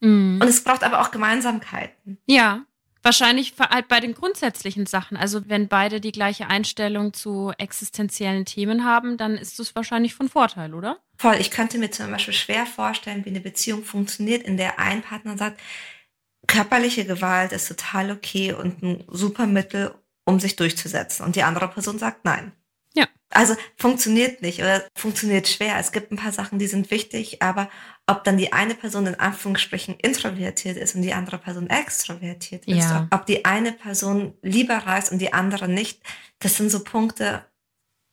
Mhm. Und es braucht aber auch Gemeinsamkeiten. Ja. Wahrscheinlich halt bei den grundsätzlichen Sachen. Also wenn beide die gleiche Einstellung zu existenziellen Themen haben, dann ist das wahrscheinlich von Vorteil, oder? Voll. Ich könnte mir zum Beispiel schwer vorstellen, wie eine Beziehung funktioniert, in der ein Partner sagt, körperliche Gewalt ist total okay und ein super Mittel, um sich durchzusetzen. Und die andere Person sagt nein. Ja. Also funktioniert nicht oder funktioniert schwer. Es gibt ein paar Sachen, die sind wichtig, aber ob dann die eine Person in Anführungsstrichen introvertiert ist und die andere Person extrovertiert ist, Ja. ob die eine Person lieber reist und die andere nicht, das sind so Punkte,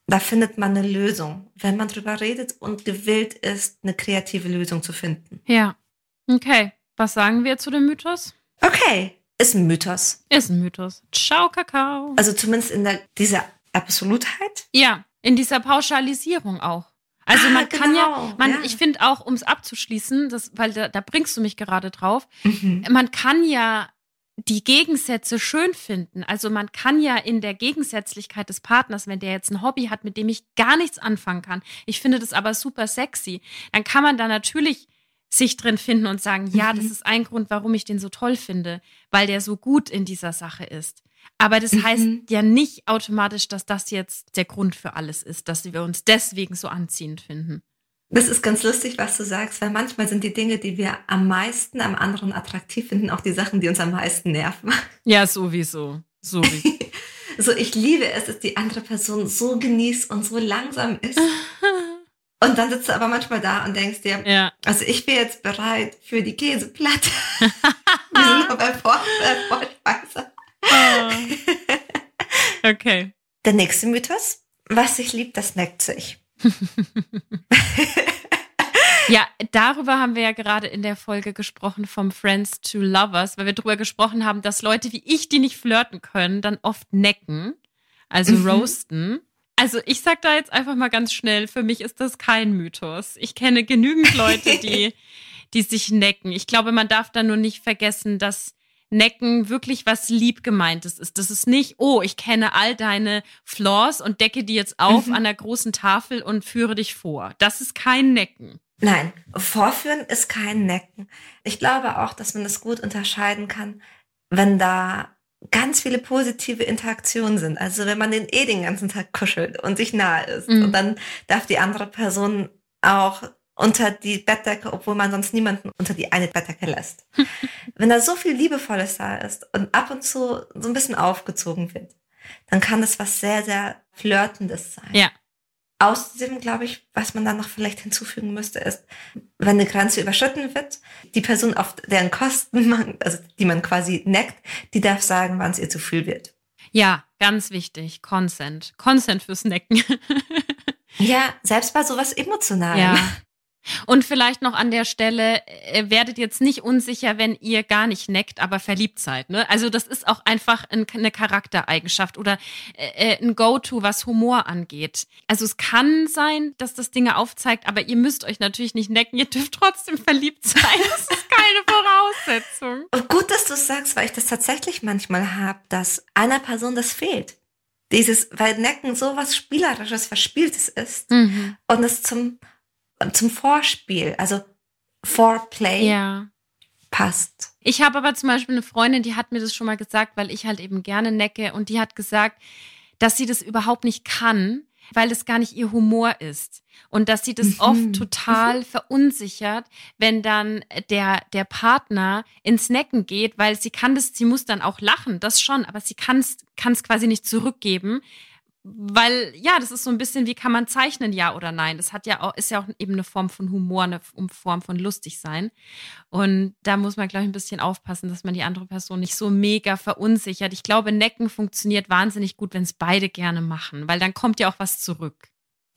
da findet man eine Lösung, wenn man drüber redet und gewillt ist, eine kreative Lösung zu finden. Ja. Okay. Was sagen wir zu dem Mythos? Okay, ist ein Mythos. Ist ein Mythos. Ciao, Kakao. Also zumindest in der, dieser Absolutheit. Ja, in dieser Pauschalisierung auch. Also Ah, man kann ja, genau, man, ja. ich finde auch, um es abzuschließen, das, weil da, da bringst du mich gerade drauf, Mhm. man kann ja die Gegensätze schön finden. Also man kann ja in der Gegensätzlichkeit des Partners, wenn der jetzt ein Hobby hat, mit dem ich gar nichts anfangen kann, ich finde das aber super sexy, dann kann man da natürlich sich drin finden und sagen, ja, das Mhm. ist ein Grund, warum ich den so toll finde, weil der so gut in dieser Sache ist. Aber das Mhm. heißt ja nicht automatisch, dass das jetzt der Grund für alles ist, dass wir uns deswegen so anziehend finden. Das ist ganz lustig, was du sagst, weil manchmal sind die Dinge, die wir am meisten am anderen attraktiv finden, auch die Sachen, die uns am meisten nerven. Ja, sowieso. Sowieso. (laughs) So, ich liebe es, dass die andere Person so genießt und so langsam ist. (laughs) Und dann sitzt du aber manchmal da und denkst dir, ja. also ich bin jetzt bereit für die Käseplatte. Wir sind noch bei bei Vorspeise. Ah. Okay. Der nächste Mythos. Was sich liebt, das neckt sich. (laughs) Ja, darüber haben wir ja gerade in der Folge gesprochen vom Friends to Lovers, weil wir darüber gesprochen haben, dass Leute wie ich, die nicht flirten können, dann oft necken, also Mhm. roasten. Also ich sag da jetzt einfach mal ganz schnell, für mich ist das kein Mythos. Ich kenne genügend Leute, die, (laughs) die sich necken. Ich glaube, man darf da nur nicht vergessen, dass Necken wirklich was Liebgemeintes ist. Das ist nicht, oh, ich kenne all deine Flaws und decke die jetzt auf Mhm. an der großen Tafel und führe dich vor. Das ist kein Necken. Nein, Vorführen ist kein Necken. Ich glaube auch, dass man es gut unterscheiden kann, wenn da ganz viele positive Interaktionen sind. Also wenn man den eh den ganzen Tag kuschelt und sich nahe ist. Mhm. Und dann darf die andere Person auch unter die Bettdecke, obwohl man sonst niemanden unter die eine Bettdecke lässt. (laughs) wenn da so viel Liebevolles da ist und ab und zu so ein bisschen aufgezogen wird, dann kann das was sehr, sehr Flirtendes sein. Ja. Außerdem glaube ich, was man da noch vielleicht hinzufügen müsste, ist, wenn eine Grenze überschritten wird, die Person, auf deren Kosten (laughs) man, also die man quasi neckt, die darf sagen, wann es ihr zu viel wird. Ja, ganz wichtig. Consent. Consent fürs Necken. (laughs) Ja, selbst bei sowas Emotionalem. ja. Und vielleicht noch an der Stelle, äh, werdet jetzt nicht unsicher, wenn ihr gar nicht neckt, aber verliebt seid. Ne? Also das ist auch einfach ein, eine Charaktereigenschaft oder äh, äh, ein Go-To, was Humor angeht. Also es kann sein, dass das Dinge aufzeigt, aber ihr müsst euch natürlich nicht necken. Ihr dürft trotzdem verliebt sein. Das ist keine Voraussetzung. Und gut, dass du es sagst, weil ich das tatsächlich manchmal habe, dass einer Person das fehlt. Dieses, weil Necken so was Spielerisches, Verspieltes ist Mhm. und es zum, zum Vorspiel, also Foreplay Ja. passt. Ich habe aber zum Beispiel eine Freundin, die hat mir das schon mal gesagt, weil ich halt eben gerne necke und die hat gesagt, dass sie das überhaupt nicht kann, weil es gar nicht ihr Humor ist. Und dass sie das Mhm. oft total verunsichert, wenn dann der, der Partner ins Necken geht, weil sie kann das, sie muss dann auch lachen, das schon, aber sie kann es quasi nicht zurückgeben. Weil, ja, das ist so ein bisschen, wie kann man zeichnen, ja oder nein? Das hat ja auch, ist ja auch eben eine Form von Humor, eine Form von lustig sein. Und da muss man, glaube ich, ein bisschen aufpassen, dass man die andere Person nicht so mega verunsichert. Ich glaube, Necken funktioniert wahnsinnig gut, wenn es beide gerne machen, weil dann kommt ja auch was zurück.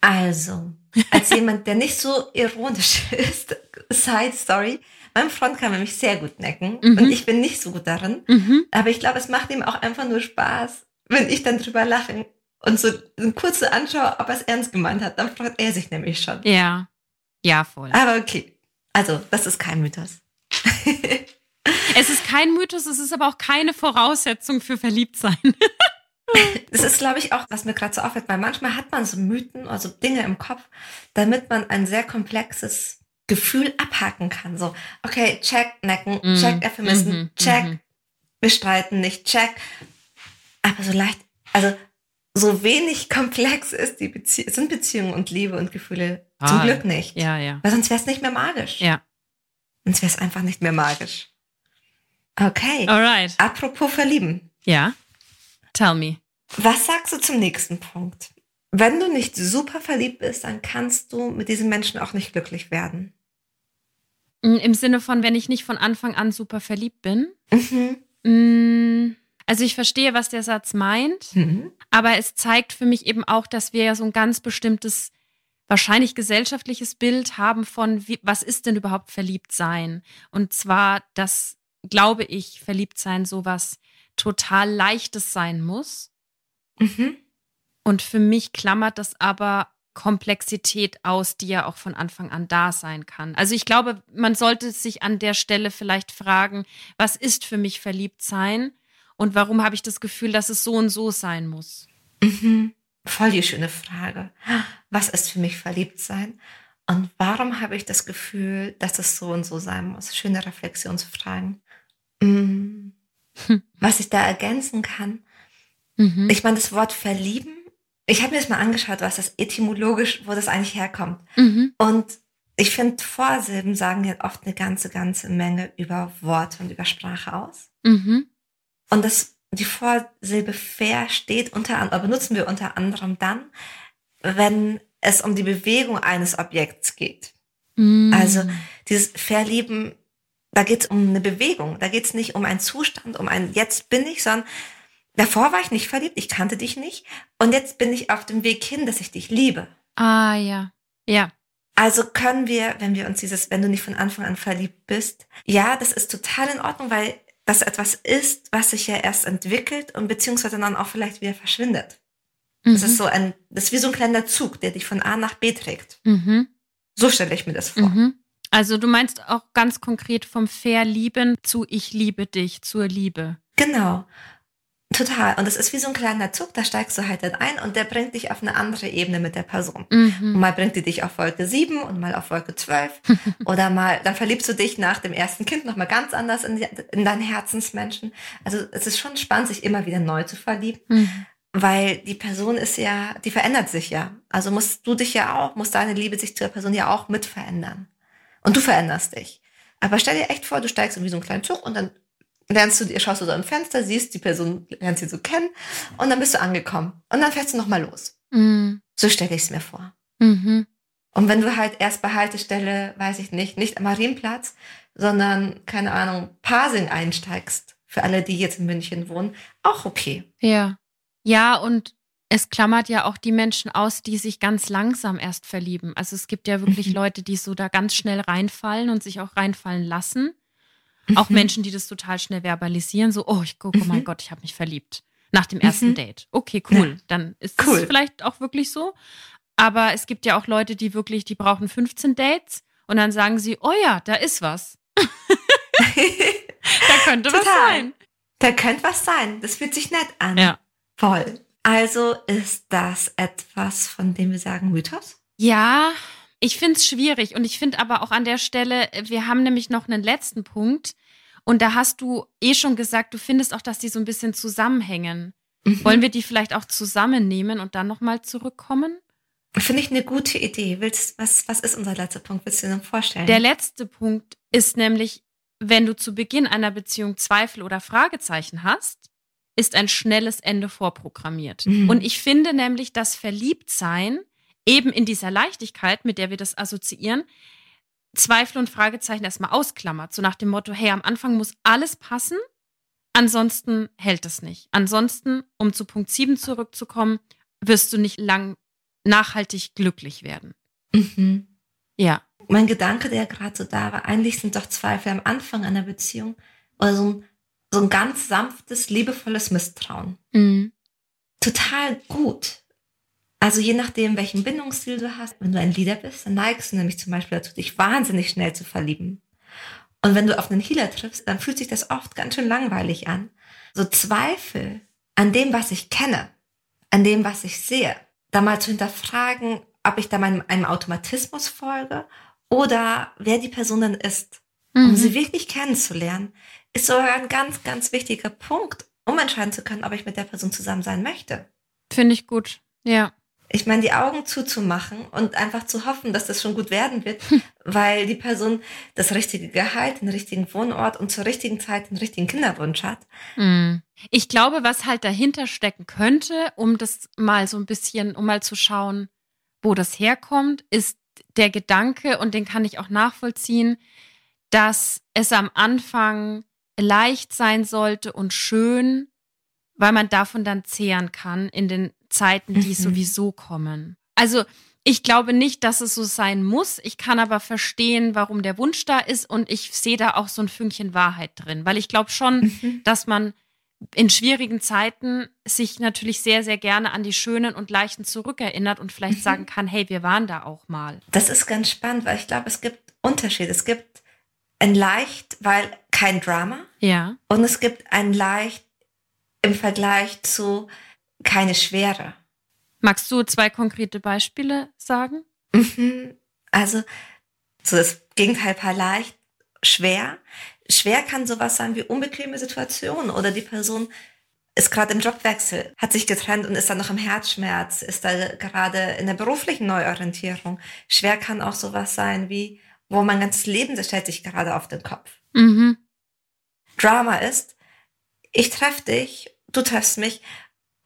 Also, als (laughs) jemand, der nicht so ironisch ist, Side Story, mein Freund kann nämlich sehr gut necken Mhm. und ich bin nicht so gut darin. Mhm. Aber ich glaube, es macht ihm auch einfach nur Spaß, wenn ich dann drüber lache und so eine kurze anschaue, ob er es ernst gemeint hat. Dann freut er sich nämlich schon. Ja. Ja, voll. Aber okay. Also, das ist kein Mythos. (laughs) Es ist kein Mythos, es ist aber auch keine Voraussetzung für Verliebtsein. Das (laughs) ist, glaube ich, auch, was mir gerade so auffällt, weil manchmal hat man so Mythen, also Dinge im Kopf, damit man ein sehr komplexes Gefühl abhaken kann. So, okay, check Necken, Mhm, check Euphemismen, mhm, check mhm. wir streiten nicht, check. Aber so leicht, also so wenig komplex ist die Bezie sind Beziehungen und Liebe und Gefühle ah, zum Glück nicht. Ja, ja. Weil sonst wäre es nicht mehr magisch. Ja. Sonst wäre es einfach nicht mehr magisch. Okay. Alright. Apropos verlieben. Ja. Tell me. Was sagst du zum nächsten Punkt? Wenn du nicht super verliebt bist, dann kannst du mit diesem Menschen auch nicht glücklich werden. Mm, Im Sinne von, wenn ich nicht von Anfang an super verliebt bin. Mhm. Also ich verstehe, was der Satz meint, mhm. aber es zeigt für mich eben auch, dass wir ja so ein ganz bestimmtes, wahrscheinlich gesellschaftliches Bild haben von, wie, was ist denn überhaupt verliebt sein? Und zwar, dass, glaube ich, verliebt sein sowas total leichtes sein muss. Mhm. Und für mich klammert das aber Komplexität aus, die ja auch von Anfang an da sein kann. Also ich glaube, man sollte sich an der Stelle vielleicht fragen, was ist für mich verliebt sein und warum habe ich das Gefühl, dass es so und so sein muss? Mhm. Voll die schöne Frage. Was ist für mich verliebt sein? Und warum habe ich das Gefühl, dass es so und so sein muss? Schöne Reflexionsfragen. Mhm. Was ich da ergänzen kann. Mhm. Ich meine, das Wort verlieben ich habe mir das mal angeschaut, was das etymologisch, wo das eigentlich herkommt. Mhm. Und ich finde, Vorsilben sagen ja oft eine ganze, ganze Menge über Worte und über Sprache aus. Mhm. Und das, die Vorsilbe fair steht unter anderem, benutzen wir unter anderem dann, wenn es um die Bewegung eines Objekts geht. Mhm. Also dieses Verlieben, da geht es um eine Bewegung, da geht es nicht um einen Zustand, um ein Jetzt bin ich, sondern Davor war ich nicht verliebt, ich kannte dich nicht. Und jetzt bin ich auf dem Weg hin, dass ich dich liebe. Ah, ja. Ja. Also können wir, wenn wir uns dieses, wenn du nicht von Anfang an verliebt bist, ja, das ist total in Ordnung, weil das etwas ist, was sich ja erst entwickelt und beziehungsweise dann auch vielleicht wieder verschwindet. Mhm. Das ist so ein, das ist wie so ein kleiner Zug, der dich von A nach B trägt. Mhm. So stelle ich mir das vor. Mhm. Also du meinst auch ganz konkret vom Verlieben zu Ich liebe dich, zur Liebe. Genau. Total. Und es ist wie so ein kleiner Zug, da steigst du halt dann ein und der bringt dich auf eine andere Ebene mit der Person. Mhm. Und mal bringt die dich auf Wolke 7 und mal auf Wolke 12. (laughs) Oder mal, dann verliebst du dich nach dem ersten Kind nochmal ganz anders in, in deinen Herzensmenschen. Also es ist schon spannend, sich immer wieder neu zu verlieben. Mhm. Weil die Person ist ja, die verändert sich ja. Also musst du dich ja auch, muss deine Liebe sich zur Person ja auch mit verändern. Und du veränderst dich. Aber stell dir echt vor, du steigst in wie so einen kleinen Zug und dann lernst du, schaust du so im Fenster, siehst die Person, lernst sie so kennen und dann bist du angekommen. Und dann fährst du nochmal los. Mhm. So stelle ich es mir vor. Mhm. Und wenn du halt erst bei Haltestelle, weiß ich nicht, nicht am Marienplatz, sondern, keine Ahnung, Pasing einsteigst, für alle, die jetzt in München wohnen, auch okay. Ja. Ja, und es klammert ja auch die Menschen aus, die sich ganz langsam erst verlieben. Also es gibt ja wirklich. (laughs) Leute, die so da ganz schnell reinfallen und sich auch reinfallen lassen. Auch mhm. Menschen, die das total schnell verbalisieren, so, oh, ich gucke, oh mein mhm. Gott, ich habe mich verliebt. Nach dem ersten mhm. Date. Okay, cool. Dann ist cool. es vielleicht auch wirklich so. Aber es gibt ja auch Leute, die wirklich, die brauchen 15 Dates und dann sagen sie, oh ja, da ist was. (laughs) da könnte Total. was sein. Da könnte was sein. Das fühlt sich nett an. Ja. Voll. Also ist das etwas, von dem wir sagen Mythos? Ja, ich finde es schwierig und ich finde aber auch an der Stelle, wir haben nämlich noch einen letzten Punkt und da hast du eh schon gesagt, du findest auch, dass die so ein bisschen zusammenhängen. Mhm. Wollen wir die vielleicht auch zusammennehmen und dann nochmal zurückkommen? Finde ich eine gute Idee. Willst, was, was ist unser letzter Punkt? Willst du dir noch vorstellen? Der letzte Punkt ist nämlich, wenn du zu Beginn einer Beziehung Zweifel oder Fragezeichen hast, ist ein schnelles Ende vorprogrammiert. Mhm. Und ich finde nämlich, dass Verliebtsein eben in dieser Leichtigkeit, mit der wir das assoziieren, Zweifel und Fragezeichen erstmal ausklammert. So nach dem Motto, hey, am Anfang muss alles passen, ansonsten hält es nicht. Ansonsten, um zu Punkt 7 zurückzukommen, wirst du nicht lang nachhaltig glücklich werden. Mhm. Ja. Mein Gedanke, der gerade so da war, eigentlich sind doch Zweifel am Anfang einer Beziehung oder so ein, so ein ganz sanftes, liebevolles Misstrauen. Mhm. Total gut. Also je nachdem, welchen Bindungsstil du hast, wenn du ein Leader bist, dann neigst du nämlich zum Beispiel dazu, dich wahnsinnig schnell zu verlieben. Und wenn du auf einen Healer triffst, dann fühlt sich das oft ganz schön langweilig an. So Zweifel an dem, was ich kenne, an dem, was ich sehe, da mal zu hinterfragen, ob ich da meinem, einem Automatismus folge oder wer die Person dann ist. mhm. um sie wirklich kennenzulernen, ist sogar ein ganz, ganz wichtiger Punkt, um entscheiden zu können, ob ich mit der Person zusammen sein möchte. Finde ich gut. Ja. Ich meine, die Augen zuzumachen und einfach zu hoffen, dass das schon gut werden wird, weil die Person das richtige Gehalt, den richtigen Wohnort und zur richtigen Zeit den richtigen Kinderwunsch hat. Mhm. Ich glaube, was halt dahinter stecken könnte, um das mal so ein bisschen, um mal zu schauen, wo das herkommt, ist der Gedanke, und den kann ich auch nachvollziehen, dass es am Anfang leicht sein sollte und schön, weil man davon dann zehren kann in den Zeiten, die mhm. sowieso kommen. Also ich glaube nicht, dass es so sein muss. Ich kann aber verstehen, warum der Wunsch da ist und ich sehe da auch so ein Fünkchen Wahrheit drin, weil ich glaube schon, mhm. dass man in schwierigen Zeiten sich natürlich sehr, sehr gerne an die schönen und leichten zurückerinnert und vielleicht mhm. sagen kann, hey, wir waren da auch mal. Das ist ganz spannend, weil ich glaube, es gibt Unterschiede. Es gibt ein leicht, weil kein Drama. Ja. Und es gibt ein leicht im Vergleich zu keine Schwere. Magst du zwei konkrete Beispiele sagen? Mhm. Also, so das Gegenteil paar leicht, schwer. Schwer kann sowas sein wie unbequeme Situationen oder die Person ist gerade im Jobwechsel, hat sich getrennt und ist dann noch im Herzschmerz, ist da gerade in der beruflichen Neuorientierung. Schwer kann auch sowas sein wie, wo mein ganzes Leben stellt sich gerade auf den Kopf. Mhm. Drama ist, ich treffe dich, du treffst mich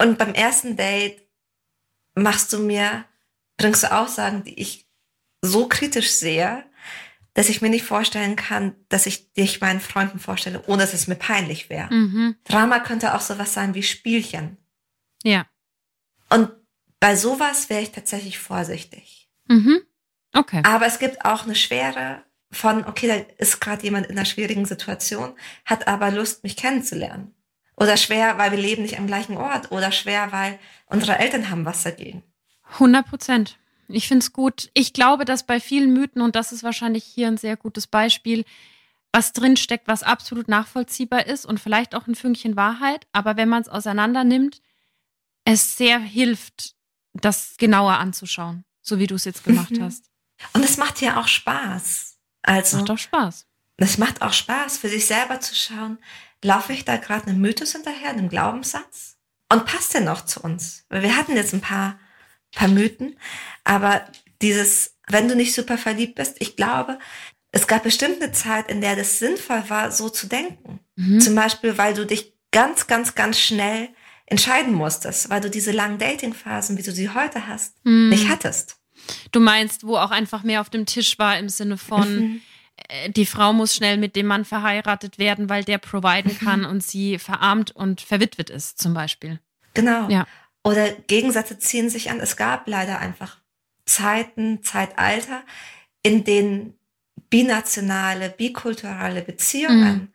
und beim ersten Date machst du mir, bringst du Aussagen, die ich so kritisch sehe, dass ich mir nicht vorstellen kann, dass ich dich meinen Freunden vorstelle, ohne dass es mir peinlich wäre. Mhm. Drama könnte auch sowas sein wie Spielchen. Ja. Und bei sowas wäre ich tatsächlich vorsichtig. Mhm. Okay. Aber es gibt auch eine Schwere von, okay, da ist gerade jemand in einer schwierigen Situation, hat aber Lust, mich kennenzulernen. Oder schwer, weil wir leben nicht am gleichen Ort. Oder schwer, weil unsere Eltern haben was dagegen. 100 Prozent. Ich finde es gut. Ich glaube, dass bei vielen Mythen, und das ist wahrscheinlich hier ein sehr gutes Beispiel, was drinsteckt, was absolut nachvollziehbar ist und vielleicht auch ein Fünkchen Wahrheit. Aber wenn man es auseinander nimmt, es sehr hilft, das genauer anzuschauen, so wie du es jetzt gemacht mhm. hast. Und es macht ja auch Spaß. Also, macht auch Spaß. Es macht auch Spaß, für sich selber zu schauen, laufe ich da gerade einem Mythos hinterher, einem Glaubenssatz? Und passt der noch zu uns? Weil wir hatten jetzt ein paar, paar Mythen, aber dieses, wenn du nicht super verliebt bist, ich glaube, es gab bestimmt eine Zeit, in der das sinnvoll war, so zu denken. Mhm. Zum Beispiel, weil du dich ganz, ganz, ganz schnell entscheiden musstest, weil du diese langen Datingphasen, wie du sie heute hast, mhm. nicht hattest. Du meinst, wo auch einfach mehr auf dem Tisch war im Sinne von, mhm. Äh, die Frau muss schnell mit dem Mann verheiratet werden, weil der providen mhm. kann und sie verarmt und verwitwet ist, zum Beispiel. Genau. Ja. Oder Gegensätze ziehen sich an. Es gab leider einfach Zeiten, Zeitalter, in denen binationale, bikulturelle Beziehungen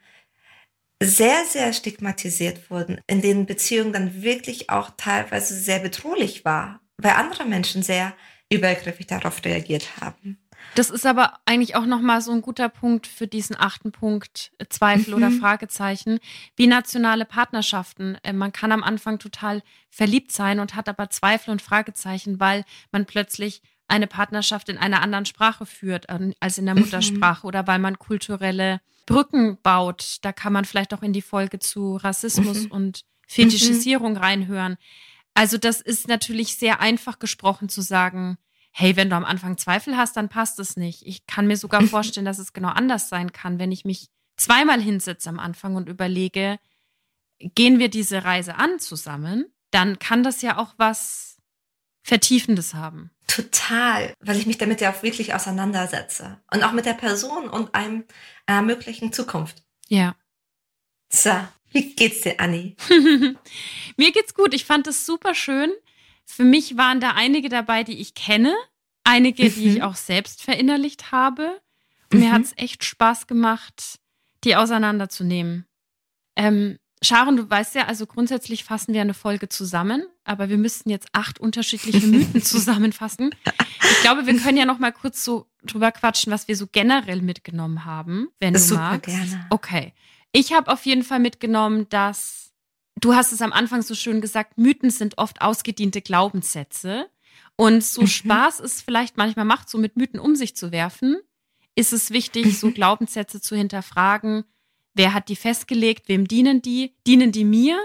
mhm. sehr, sehr stigmatisiert wurden, in denen Beziehungen dann wirklich auch teilweise sehr bedrohlich war, weil andere Menschen sehr übergriffig darauf reagiert haben. Das ist aber eigentlich auch nochmal so ein guter Punkt für diesen achten Punkt, äh, Zweifel mhm. oder Fragezeichen. Wie nationale Partnerschaften. Äh, man kann am Anfang total verliebt sein und hat aber Zweifel und Fragezeichen, weil man plötzlich eine Partnerschaft in einer anderen Sprache führt als in der mhm. Muttersprache mhm. oder weil man kulturelle Brücken baut. Da kann man vielleicht auch in die Folge zu Rassismus mhm. und Fetischisierung mhm. reinhören. Also das ist natürlich sehr einfach gesprochen zu sagen, hey, wenn du am Anfang Zweifel hast, dann passt es nicht. Ich kann mir sogar vorstellen, dass es genau anders sein kann, wenn ich mich zweimal hinsetze am Anfang und überlege, gehen wir diese Reise an zusammen, dann kann das ja auch was Vertiefendes haben. Total, weil ich mich damit ja auch wirklich auseinandersetze. Und auch mit der Person und einem, einer möglichen Zukunft. Ja. So, wie geht's dir, Anni? (laughs) Mir geht's gut. Ich fand es super schön. Für mich waren da einige dabei, die ich kenne, einige, mhm. die ich mhm. auch selbst verinnerlicht habe. Und mhm. mir hat es echt Spaß gemacht, die auseinanderzunehmen. Ähm, Sharon, du weißt ja, also grundsätzlich fassen wir eine Folge zusammen, aber wir müssten jetzt acht unterschiedliche Mythen (laughs) zusammenfassen. Ich glaube, wir können ja noch mal kurz so drüber quatschen, was wir so generell mitgenommen haben, wenn du super magst. Gerne. Okay. Ich habe auf jeden Fall mitgenommen, dass du hast es am Anfang so schön gesagt, Mythen sind oft ausgediente Glaubenssätze. Und so mhm. Spaß es vielleicht manchmal macht, so mit Mythen um sich zu werfen, ist es wichtig, so (laughs) Glaubenssätze zu hinterfragen. Wer hat die festgelegt? Wem dienen die? Dienen die mir?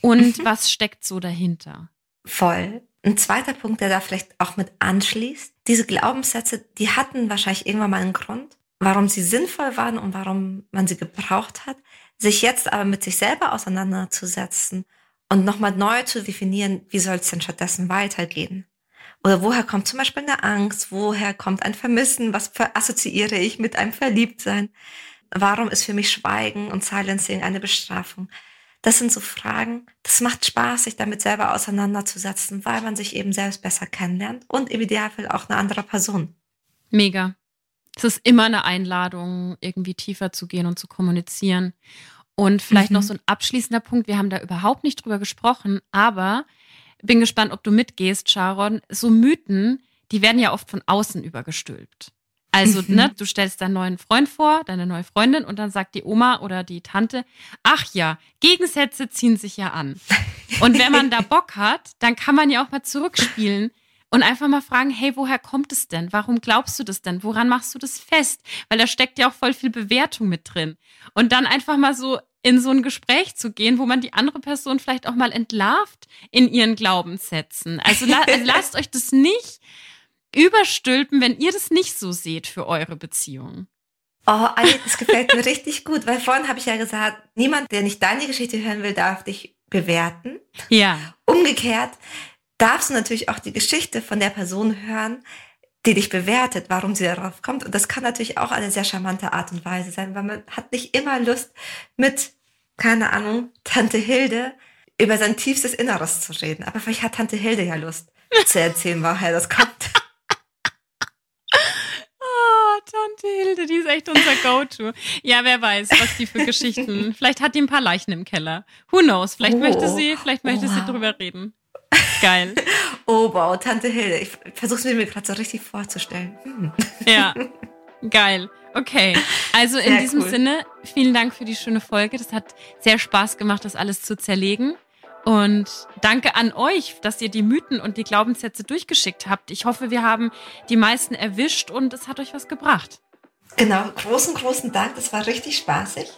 Und was steckt so dahinter? Voll. Ein zweiter Punkt, der da vielleicht auch mit anschließt. Diese Glaubenssätze, die hatten wahrscheinlich irgendwann mal einen Grund, warum sie sinnvoll waren und warum man sie gebraucht hat. Sich jetzt aber mit sich selber auseinanderzusetzen und nochmal neu zu definieren, wie soll es denn stattdessen weitergehen? Oder woher kommt zum Beispiel eine Angst? Woher kommt ein Vermissen? Was assoziiere ich mit einem Verliebtsein? Warum ist für mich Schweigen und Silencing eine Bestrafung? Das sind so Fragen, das macht Spaß, sich damit selber auseinanderzusetzen, weil man sich eben selbst besser kennenlernt und im Idealfall auch eine andere Person. Mega. Es ist immer eine Einladung, irgendwie tiefer zu gehen und zu kommunizieren. Und vielleicht mhm. noch so ein abschließender Punkt. Wir haben da überhaupt nicht drüber gesprochen, aber bin gespannt, ob du mitgehst, Sharon. So Mythen, die werden ja oft von außen übergestülpt. Also, mhm. ne, du stellst deinen neuen Freund vor, deine neue Freundin, und dann sagt die Oma oder die Tante, ach ja, Gegensätze ziehen sich ja an. Und wenn man da (laughs) Bock hat, dann kann man ja auch mal zurückspielen und einfach mal fragen, hey, woher kommt es denn? Warum glaubst du das denn? Woran machst du das fest? Weil da steckt ja auch voll viel Bewertung mit drin. Und dann einfach mal so in so ein Gespräch zu gehen, wo man die andere Person vielleicht auch mal entlarvt in ihren Glaubenssätzen. Also, la also (laughs) lasst euch das nicht überstülpen, wenn ihr das nicht so seht für eure Beziehung. Oh, Anni, das gefällt mir (laughs) richtig gut, weil vorhin habe ich ja gesagt, niemand, der nicht deine Geschichte hören will, darf dich bewerten. Ja. Umgekehrt darfst du natürlich auch die Geschichte von der Person hören, die dich bewertet, warum sie darauf kommt. Und das kann natürlich auch eine sehr charmante Art und Weise sein, weil man hat nicht immer Lust, mit, keine Ahnung, Tante Hilde über sein tiefstes Inneres zu reden. Aber vielleicht hat Tante Hilde ja Lust zu erzählen, woher das kommt. (laughs) Tante Hilde, die ist echt unser Go-To. Ja, wer weiß, was die für Geschichten. (laughs) Vielleicht hat die ein paar Leichen im Keller. Who knows? Vielleicht oh. möchte sie, vielleicht möchte oh, wow. sie drüber reden. Geil. (laughs) Oh wow, Tante Hilde. Ich versuche es mir gerade so richtig vorzustellen. Hm. Ja. Geil. Okay. Also in sehr diesem cool. Sinne, vielen Dank für die schöne Folge. Das hat sehr Spaß gemacht, das alles zu zerlegen. Und danke an euch, dass ihr die Mythen und die Glaubenssätze durchgeschickt habt. Ich hoffe, wir haben die meisten erwischt und es hat euch was gebracht. Genau, großen, großen Dank. Das war richtig spaßig.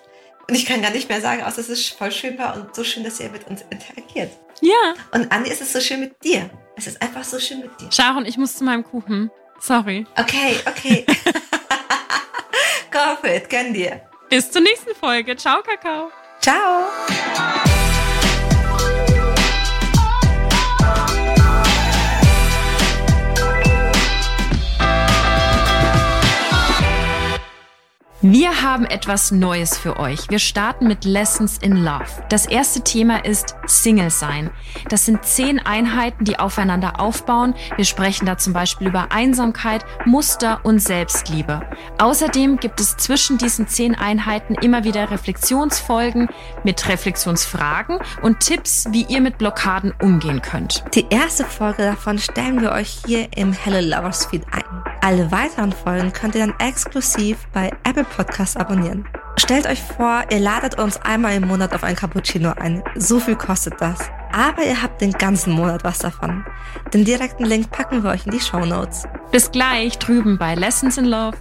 Und ich kann gar nicht mehr sagen, außer es ist voll schön war und so schön, dass ihr mit uns interagiert. Ja. Und Anni, es ist so schön mit dir. Es ist einfach so schön mit dir. Sharon, ich muss zu meinem Kuchen. Sorry. Okay, okay. (laughs) It, gönn dir. Bis zur nächsten Folge. Ciao, Kakao. Ciao. Wir haben etwas Neues für euch. Wir starten mit Lessons in Love. Das erste Thema ist Single sein. Das sind zehn Einheiten, die aufeinander aufbauen. Wir sprechen da zum Beispiel über Einsamkeit, Muster und Selbstliebe. Außerdem gibt es zwischen diesen zehn Einheiten immer wieder Reflexionsfolgen mit Reflexionsfragen und Tipps, wie ihr mit Blockaden umgehen könnt. Die erste Folge davon stellen wir euch hier im Hello Lovers Feed ein. Alle weiteren Folgen könnt ihr dann exklusiv bei Apple Podcast abonnieren. Stellt euch vor, ihr ladet uns einmal im Monat auf ein Cappuccino ein. So viel kostet das. Aber ihr habt den ganzen Monat was davon. Den direkten Link packen wir euch in die Show Notes. Bis gleich drüben bei Lessons in Love.